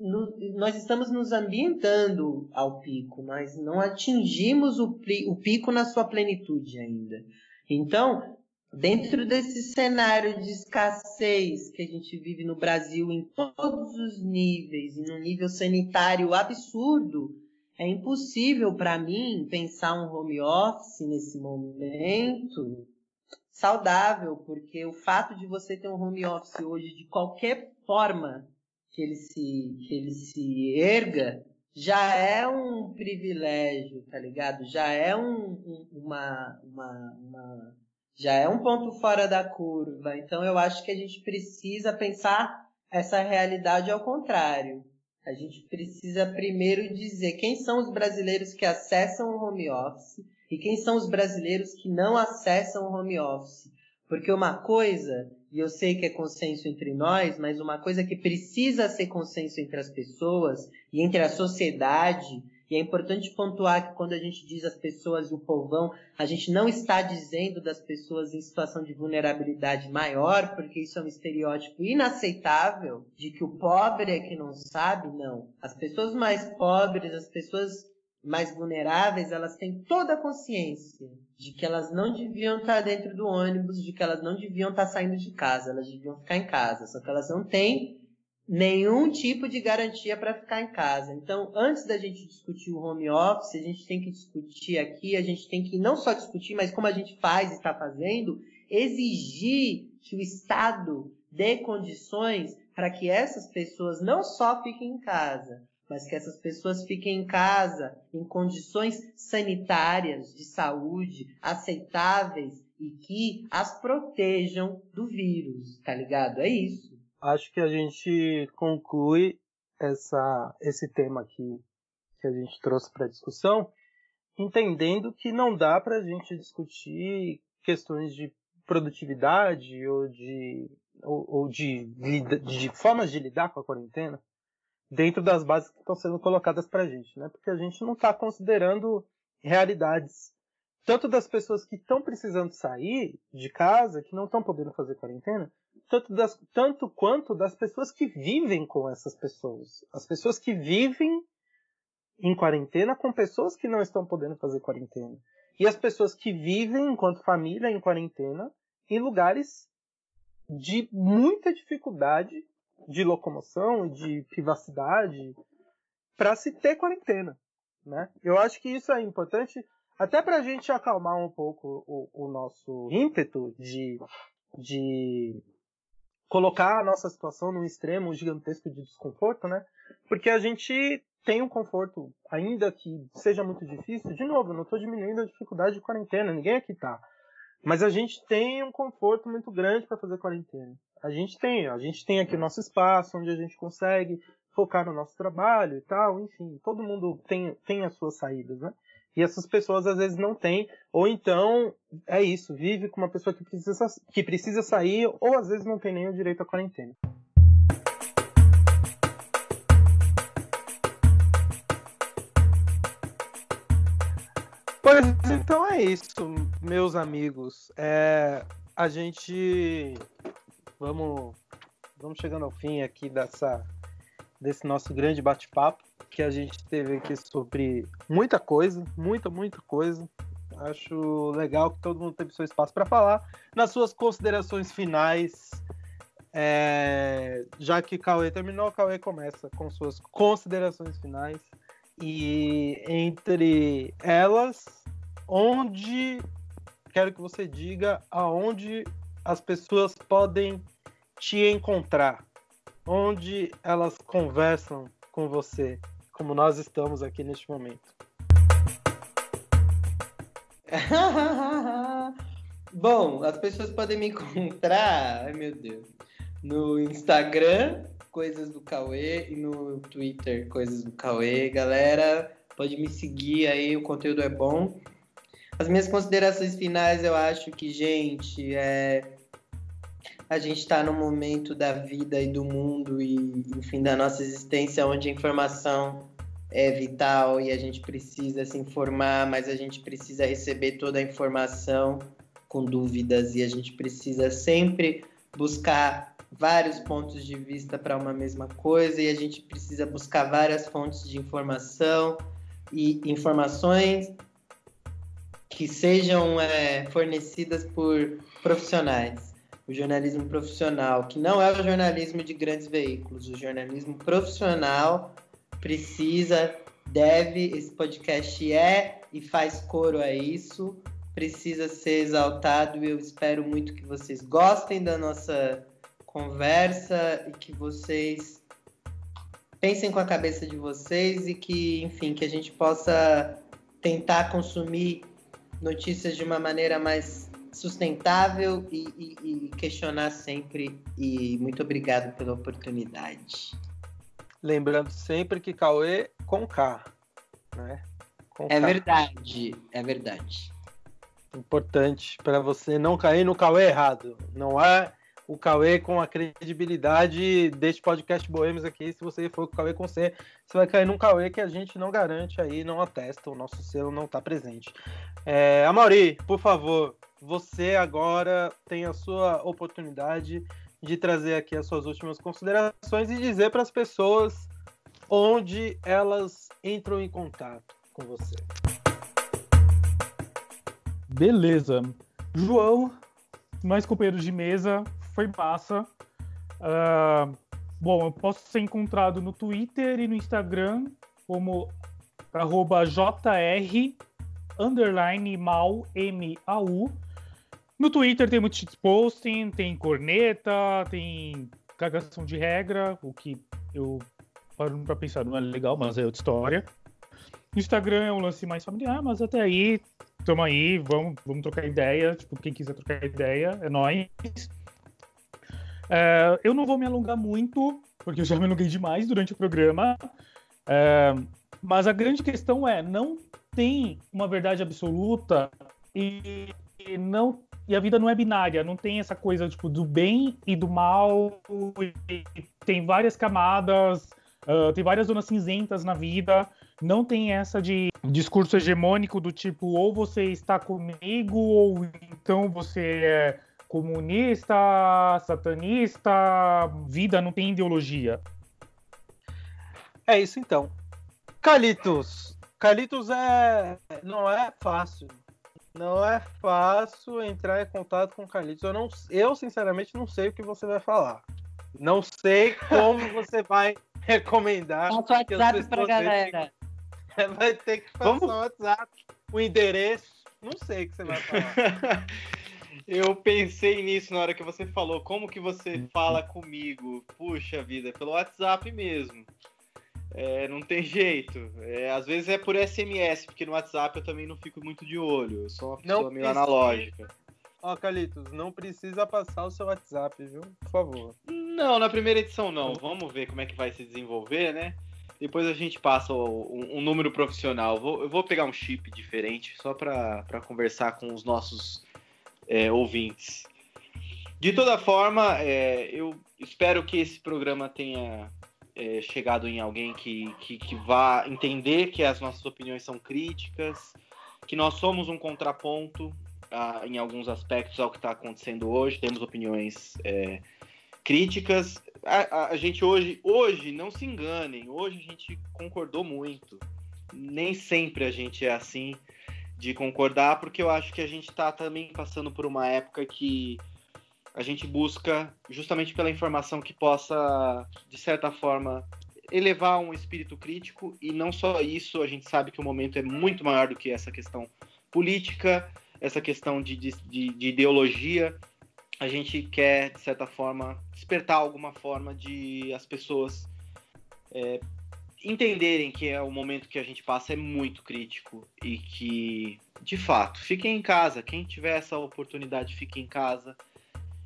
No, nós estamos nos ambientando ao pico, nós não atingimos o, o pico na sua plenitude ainda. Então, dentro desse cenário de escassez que a gente vive no Brasil em todos os níveis e no nível sanitário absurdo, é impossível para mim pensar um home office nesse momento saudável, porque o fato de você ter um home office hoje de qualquer forma que ele se que ele se erga já é um privilégio, tá ligado? Já é um, um uma, uma, uma já é um ponto fora da curva. Então eu acho que a gente precisa pensar essa realidade ao contrário. A gente precisa primeiro dizer quem são os brasileiros que acessam o home office e quem são os brasileiros que não acessam o home office. Porque uma coisa, e eu sei que é consenso entre nós, mas uma coisa que precisa ser consenso entre as pessoas e entre a sociedade e é importante pontuar que quando a gente diz as pessoas e o povão, a gente não está dizendo das pessoas em situação de vulnerabilidade maior, porque isso é um estereótipo inaceitável de que o pobre é que não sabe, não. As pessoas mais pobres, as pessoas mais vulneráveis, elas têm toda a consciência de que elas não deviam estar dentro do ônibus, de que elas não deviam estar saindo de casa, elas deviam ficar em casa. Só que elas não têm nenhum tipo de garantia para ficar em casa. Então, antes da gente discutir o home office, a gente tem que discutir aqui, a gente tem que não só discutir, mas como a gente faz e está fazendo, exigir que o Estado dê condições para que essas pessoas não só fiquem em casa, mas que essas pessoas fiquem em casa em condições sanitárias, de saúde, aceitáveis e que as protejam do vírus, tá ligado? É isso acho que a gente conclui essa, esse tema aqui que a gente trouxe para discussão, entendendo que não dá para a gente discutir questões de produtividade ou de, ou, ou de, de, de, formas de lidar com a quarentena dentro das bases que estão sendo colocadas para a gente, né? Porque a gente não está considerando realidades tanto das pessoas que estão precisando sair de casa, que não estão podendo fazer quarentena, tanto, das, tanto quanto das pessoas que vivem com essas pessoas. As pessoas que vivem em quarentena com pessoas que não estão podendo fazer quarentena. E as pessoas que vivem enquanto família em quarentena em lugares de muita dificuldade de locomoção e de privacidade para se ter quarentena. Né? Eu acho que isso é importante até para a gente acalmar um pouco o, o nosso ímpeto de, de colocar a nossa situação num extremo gigantesco de desconforto, né? Porque a gente tem um conforto, ainda que seja muito difícil. De novo, não estou diminuindo a dificuldade de quarentena, ninguém aqui tá. Mas a gente tem um conforto muito grande para fazer quarentena. A gente tem, a gente tem aqui o nosso espaço onde a gente consegue focar no nosso trabalho e tal, enfim, todo mundo tem, tem as suas saídas, né? E essas pessoas às vezes não têm, ou então é isso, vive com uma pessoa que precisa, que precisa sair, ou às vezes não tem nem o direito à quarentena. Pois então é isso, meus amigos. É, a gente vamos vamos chegando ao fim aqui dessa desse nosso grande bate-papo que a gente teve aqui sobre muita coisa, muita, muita coisa. Acho legal que todo mundo teve seu espaço para falar. Nas suas considerações finais, é... já que Cauê terminou, Cauê começa com suas considerações finais. E entre elas, onde quero que você diga aonde as pessoas podem te encontrar, onde elas conversam com você como nós estamos aqui neste momento. Bom, as pessoas podem me encontrar, ai meu Deus, no Instagram, Coisas do Cauê, e no Twitter, Coisas do Cauê. Galera, pode me seguir aí, o conteúdo é bom. As minhas considerações finais, eu acho que, gente, é... a gente está num momento da vida e do mundo e, enfim, da nossa existência onde a informação é vital e a gente precisa se informar, mas a gente precisa receber toda a informação com dúvidas e a gente precisa sempre buscar vários pontos de vista para uma mesma coisa e a gente precisa buscar várias fontes de informação e informações que sejam é, fornecidas por profissionais. O jornalismo profissional, que não é o jornalismo de grandes veículos, o jornalismo profissional precisa, deve, esse podcast é e faz coro a isso, precisa ser exaltado e eu espero muito que vocês gostem da nossa conversa e que vocês pensem com a cabeça de vocês e que, enfim, que a gente possa tentar consumir notícias de uma maneira mais sustentável e, e, e, questionar sempre. E muito obrigado pela oportunidade. Lembrando sempre que Cauê com K, né? Com é K. verdade, é verdade. Importante para você não cair no Cauê errado. Não é o Cauê com a credibilidade deste podcast Boêmios aqui. Se você for com o Cauê com C, você vai cair num Cauê que a gente não garante aí, não atesta, o nosso selo não está presente. É, Amaury, por favor, você agora tem a sua oportunidade de trazer aqui as suas últimas considerações e dizer para as pessoas onde elas entram em contato com você. Beleza. João, mais companheiros de mesa, foi massa. Uh, bom, eu posso ser encontrado no Twitter e no Instagram como arroba jr underline mal M-A-U. No Twitter tem muito shitposting, tem corneta, tem cagação de regra, o que eu paro pra pensar não é legal, mas é outra história. Instagram é um lance mais familiar, mas até aí, tamo aí, vamos, vamos trocar ideia. Tipo, quem quiser trocar ideia, é nóis. É, eu não vou me alongar muito, porque eu já me alonguei demais durante o programa. É, mas a grande questão é, não tem uma verdade absoluta e, e, não e a vida não é binária, não tem essa coisa tipo do bem e do mal. E tem várias camadas, uh, tem várias zonas cinzentas na vida. Não tem essa de discurso hegemônico do tipo ou você está comigo ou então você é comunista, satanista, vida não tem ideologia. É isso então. Calitos. Calitos é não é fácil. Não é fácil entrar em contato com Calitos. Eu não eu sinceramente não sei o que você vai falar. Não sei como você vai recomendar. Passa o WhatsApp pra galera. Vai ter que passar Vamos... o WhatsApp, o endereço. Não sei o que você vai falar. Eu pensei nisso na hora que você falou. Como que você fala comigo? Puxa vida, pelo WhatsApp mesmo. É, não tem jeito. É, às vezes é por SMS, porque no WhatsApp eu também não fico muito de olho. Eu sou uma pessoa não meio precisa... analógica. Ó, oh, Calitos, não precisa passar o seu WhatsApp, viu? Por favor. Não, na primeira edição não. Vamos ver como é que vai se desenvolver, né? Depois a gente passa um, um número profissional. Vou, eu vou pegar um chip diferente só para conversar com os nossos é, ouvintes. De toda forma, é, eu espero que esse programa tenha é, chegado em alguém que, que, que, vá entender que as nossas opiniões são críticas, que nós somos um contraponto a, em alguns aspectos ao que está acontecendo hoje, temos opiniões é, críticas. A, a, gente hoje, hoje, não se enganem, hoje a gente concordou muito. Nem sempre a gente é assim de concordar, porque eu acho que a gente está também passando por uma época que a gente busca, justamente pela informação que possa, de certa forma, elevar um espírito crítico, e não só isso, a gente sabe que o momento é muito maior do que essa questão política, essa questão de, de, de ideologia. A gente quer, de certa forma, despertar alguma forma de as pessoas é, entenderem que é o momento que a gente passa é muito crítico e que, de fato, fiquem em casa. Quem tiver essa oportunidade, fique em casa.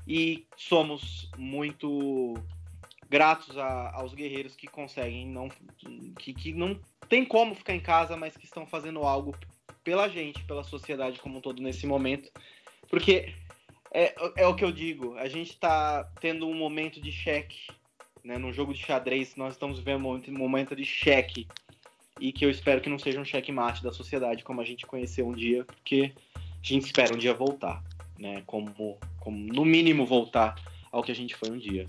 E somos muito gratos a, aos guerreiros que conseguem, não, que, que não tem como ficar em casa, mas que estão fazendo algo pela gente, pela sociedade como um todo nesse momento. Porque é, é o que eu digo, a gente está tendo um momento de cheque né, no jogo de xadrez, nós estamos vivendo um momento de cheque. E que eu espero que não seja um cheque mate da sociedade como a gente conheceu um dia, porque a gente espera um dia voltar, né? Como, como no mínimo voltar ao que a gente foi um dia.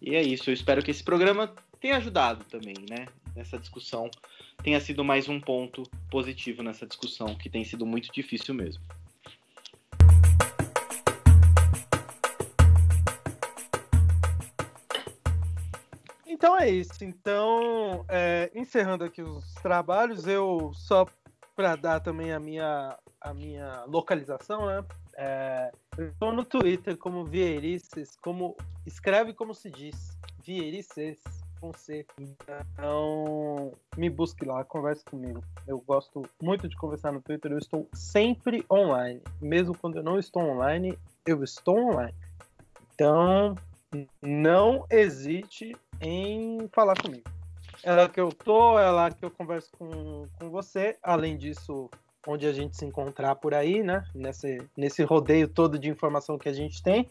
E é isso, eu espero que esse programa tenha ajudado também, né? Nessa discussão, tenha sido mais um ponto positivo nessa discussão, que tem sido muito difícil mesmo. Então é isso. Então, é, encerrando aqui os trabalhos, eu só para dar também a minha, a minha localização, né? É, eu estou no Twitter como Vierices, como escreve como se diz, Vierices. Fonseca. Então, me busque lá, converse comigo. Eu gosto muito de conversar no Twitter, eu estou sempre online. Mesmo quando eu não estou online, eu estou online. Então, não hesite em falar comigo. É lá que eu tô, é lá que eu converso com, com você. Além disso, onde a gente se encontrar por aí, né? Nesse, nesse rodeio todo de informação que a gente tem.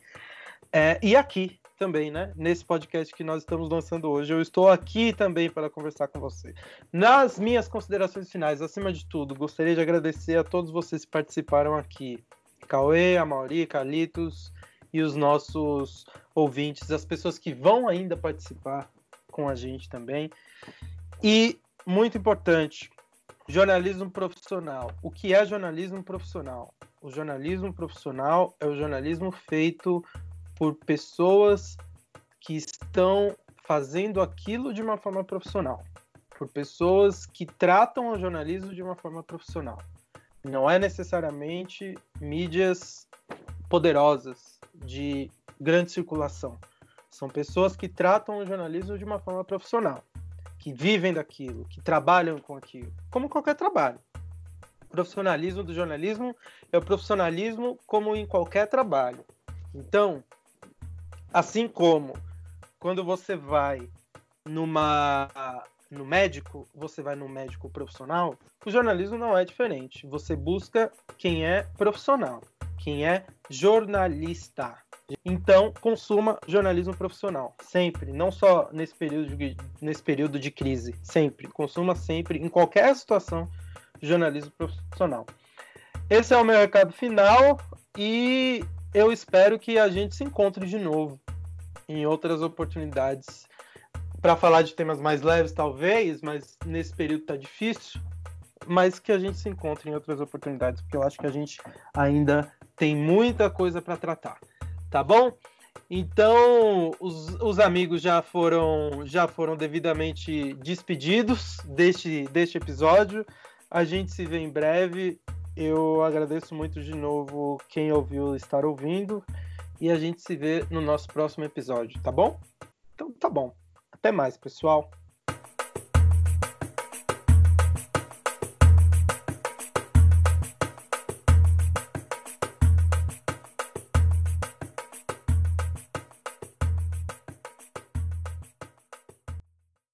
É, e aqui também, né? Nesse podcast que nós estamos lançando hoje. Eu estou aqui também para conversar com você. Nas minhas considerações finais, acima de tudo, gostaria de agradecer a todos vocês que participaram aqui. Cauê, a Mauri, Calitos e os nossos ouvintes, as pessoas que vão ainda participar com a gente também. E, muito importante, jornalismo profissional. O que é jornalismo profissional? O jornalismo profissional é o jornalismo feito por pessoas que estão fazendo aquilo de uma forma profissional, por pessoas que tratam o jornalismo de uma forma profissional. Não é necessariamente mídias poderosas de grande circulação. São pessoas que tratam o jornalismo de uma forma profissional, que vivem daquilo, que trabalham com aquilo, como qualquer trabalho. O profissionalismo do jornalismo é o profissionalismo como em qualquer trabalho. Então, assim como quando você vai numa no médico, você vai no médico profissional, o jornalismo não é diferente. Você busca quem é profissional, quem é jornalista. Então, consuma jornalismo profissional, sempre, não só nesse período de, nesse período de crise, sempre. Consuma sempre, em qualquer situação, jornalismo profissional. Esse é o meu recado final e eu espero que a gente se encontre de novo em outras oportunidades para falar de temas mais leves, talvez, mas nesse período tá difícil. Mas que a gente se encontre em outras oportunidades, porque eu acho que a gente ainda tem muita coisa para tratar tá bom? Então, os, os, amigos já foram já foram devidamente despedidos deste, deste episódio. A gente se vê em breve. Eu agradeço muito de novo quem ouviu estar ouvindo. E a gente se vê no nosso próximo episódio, tá bom? Então tá bom. Até mais, pessoal.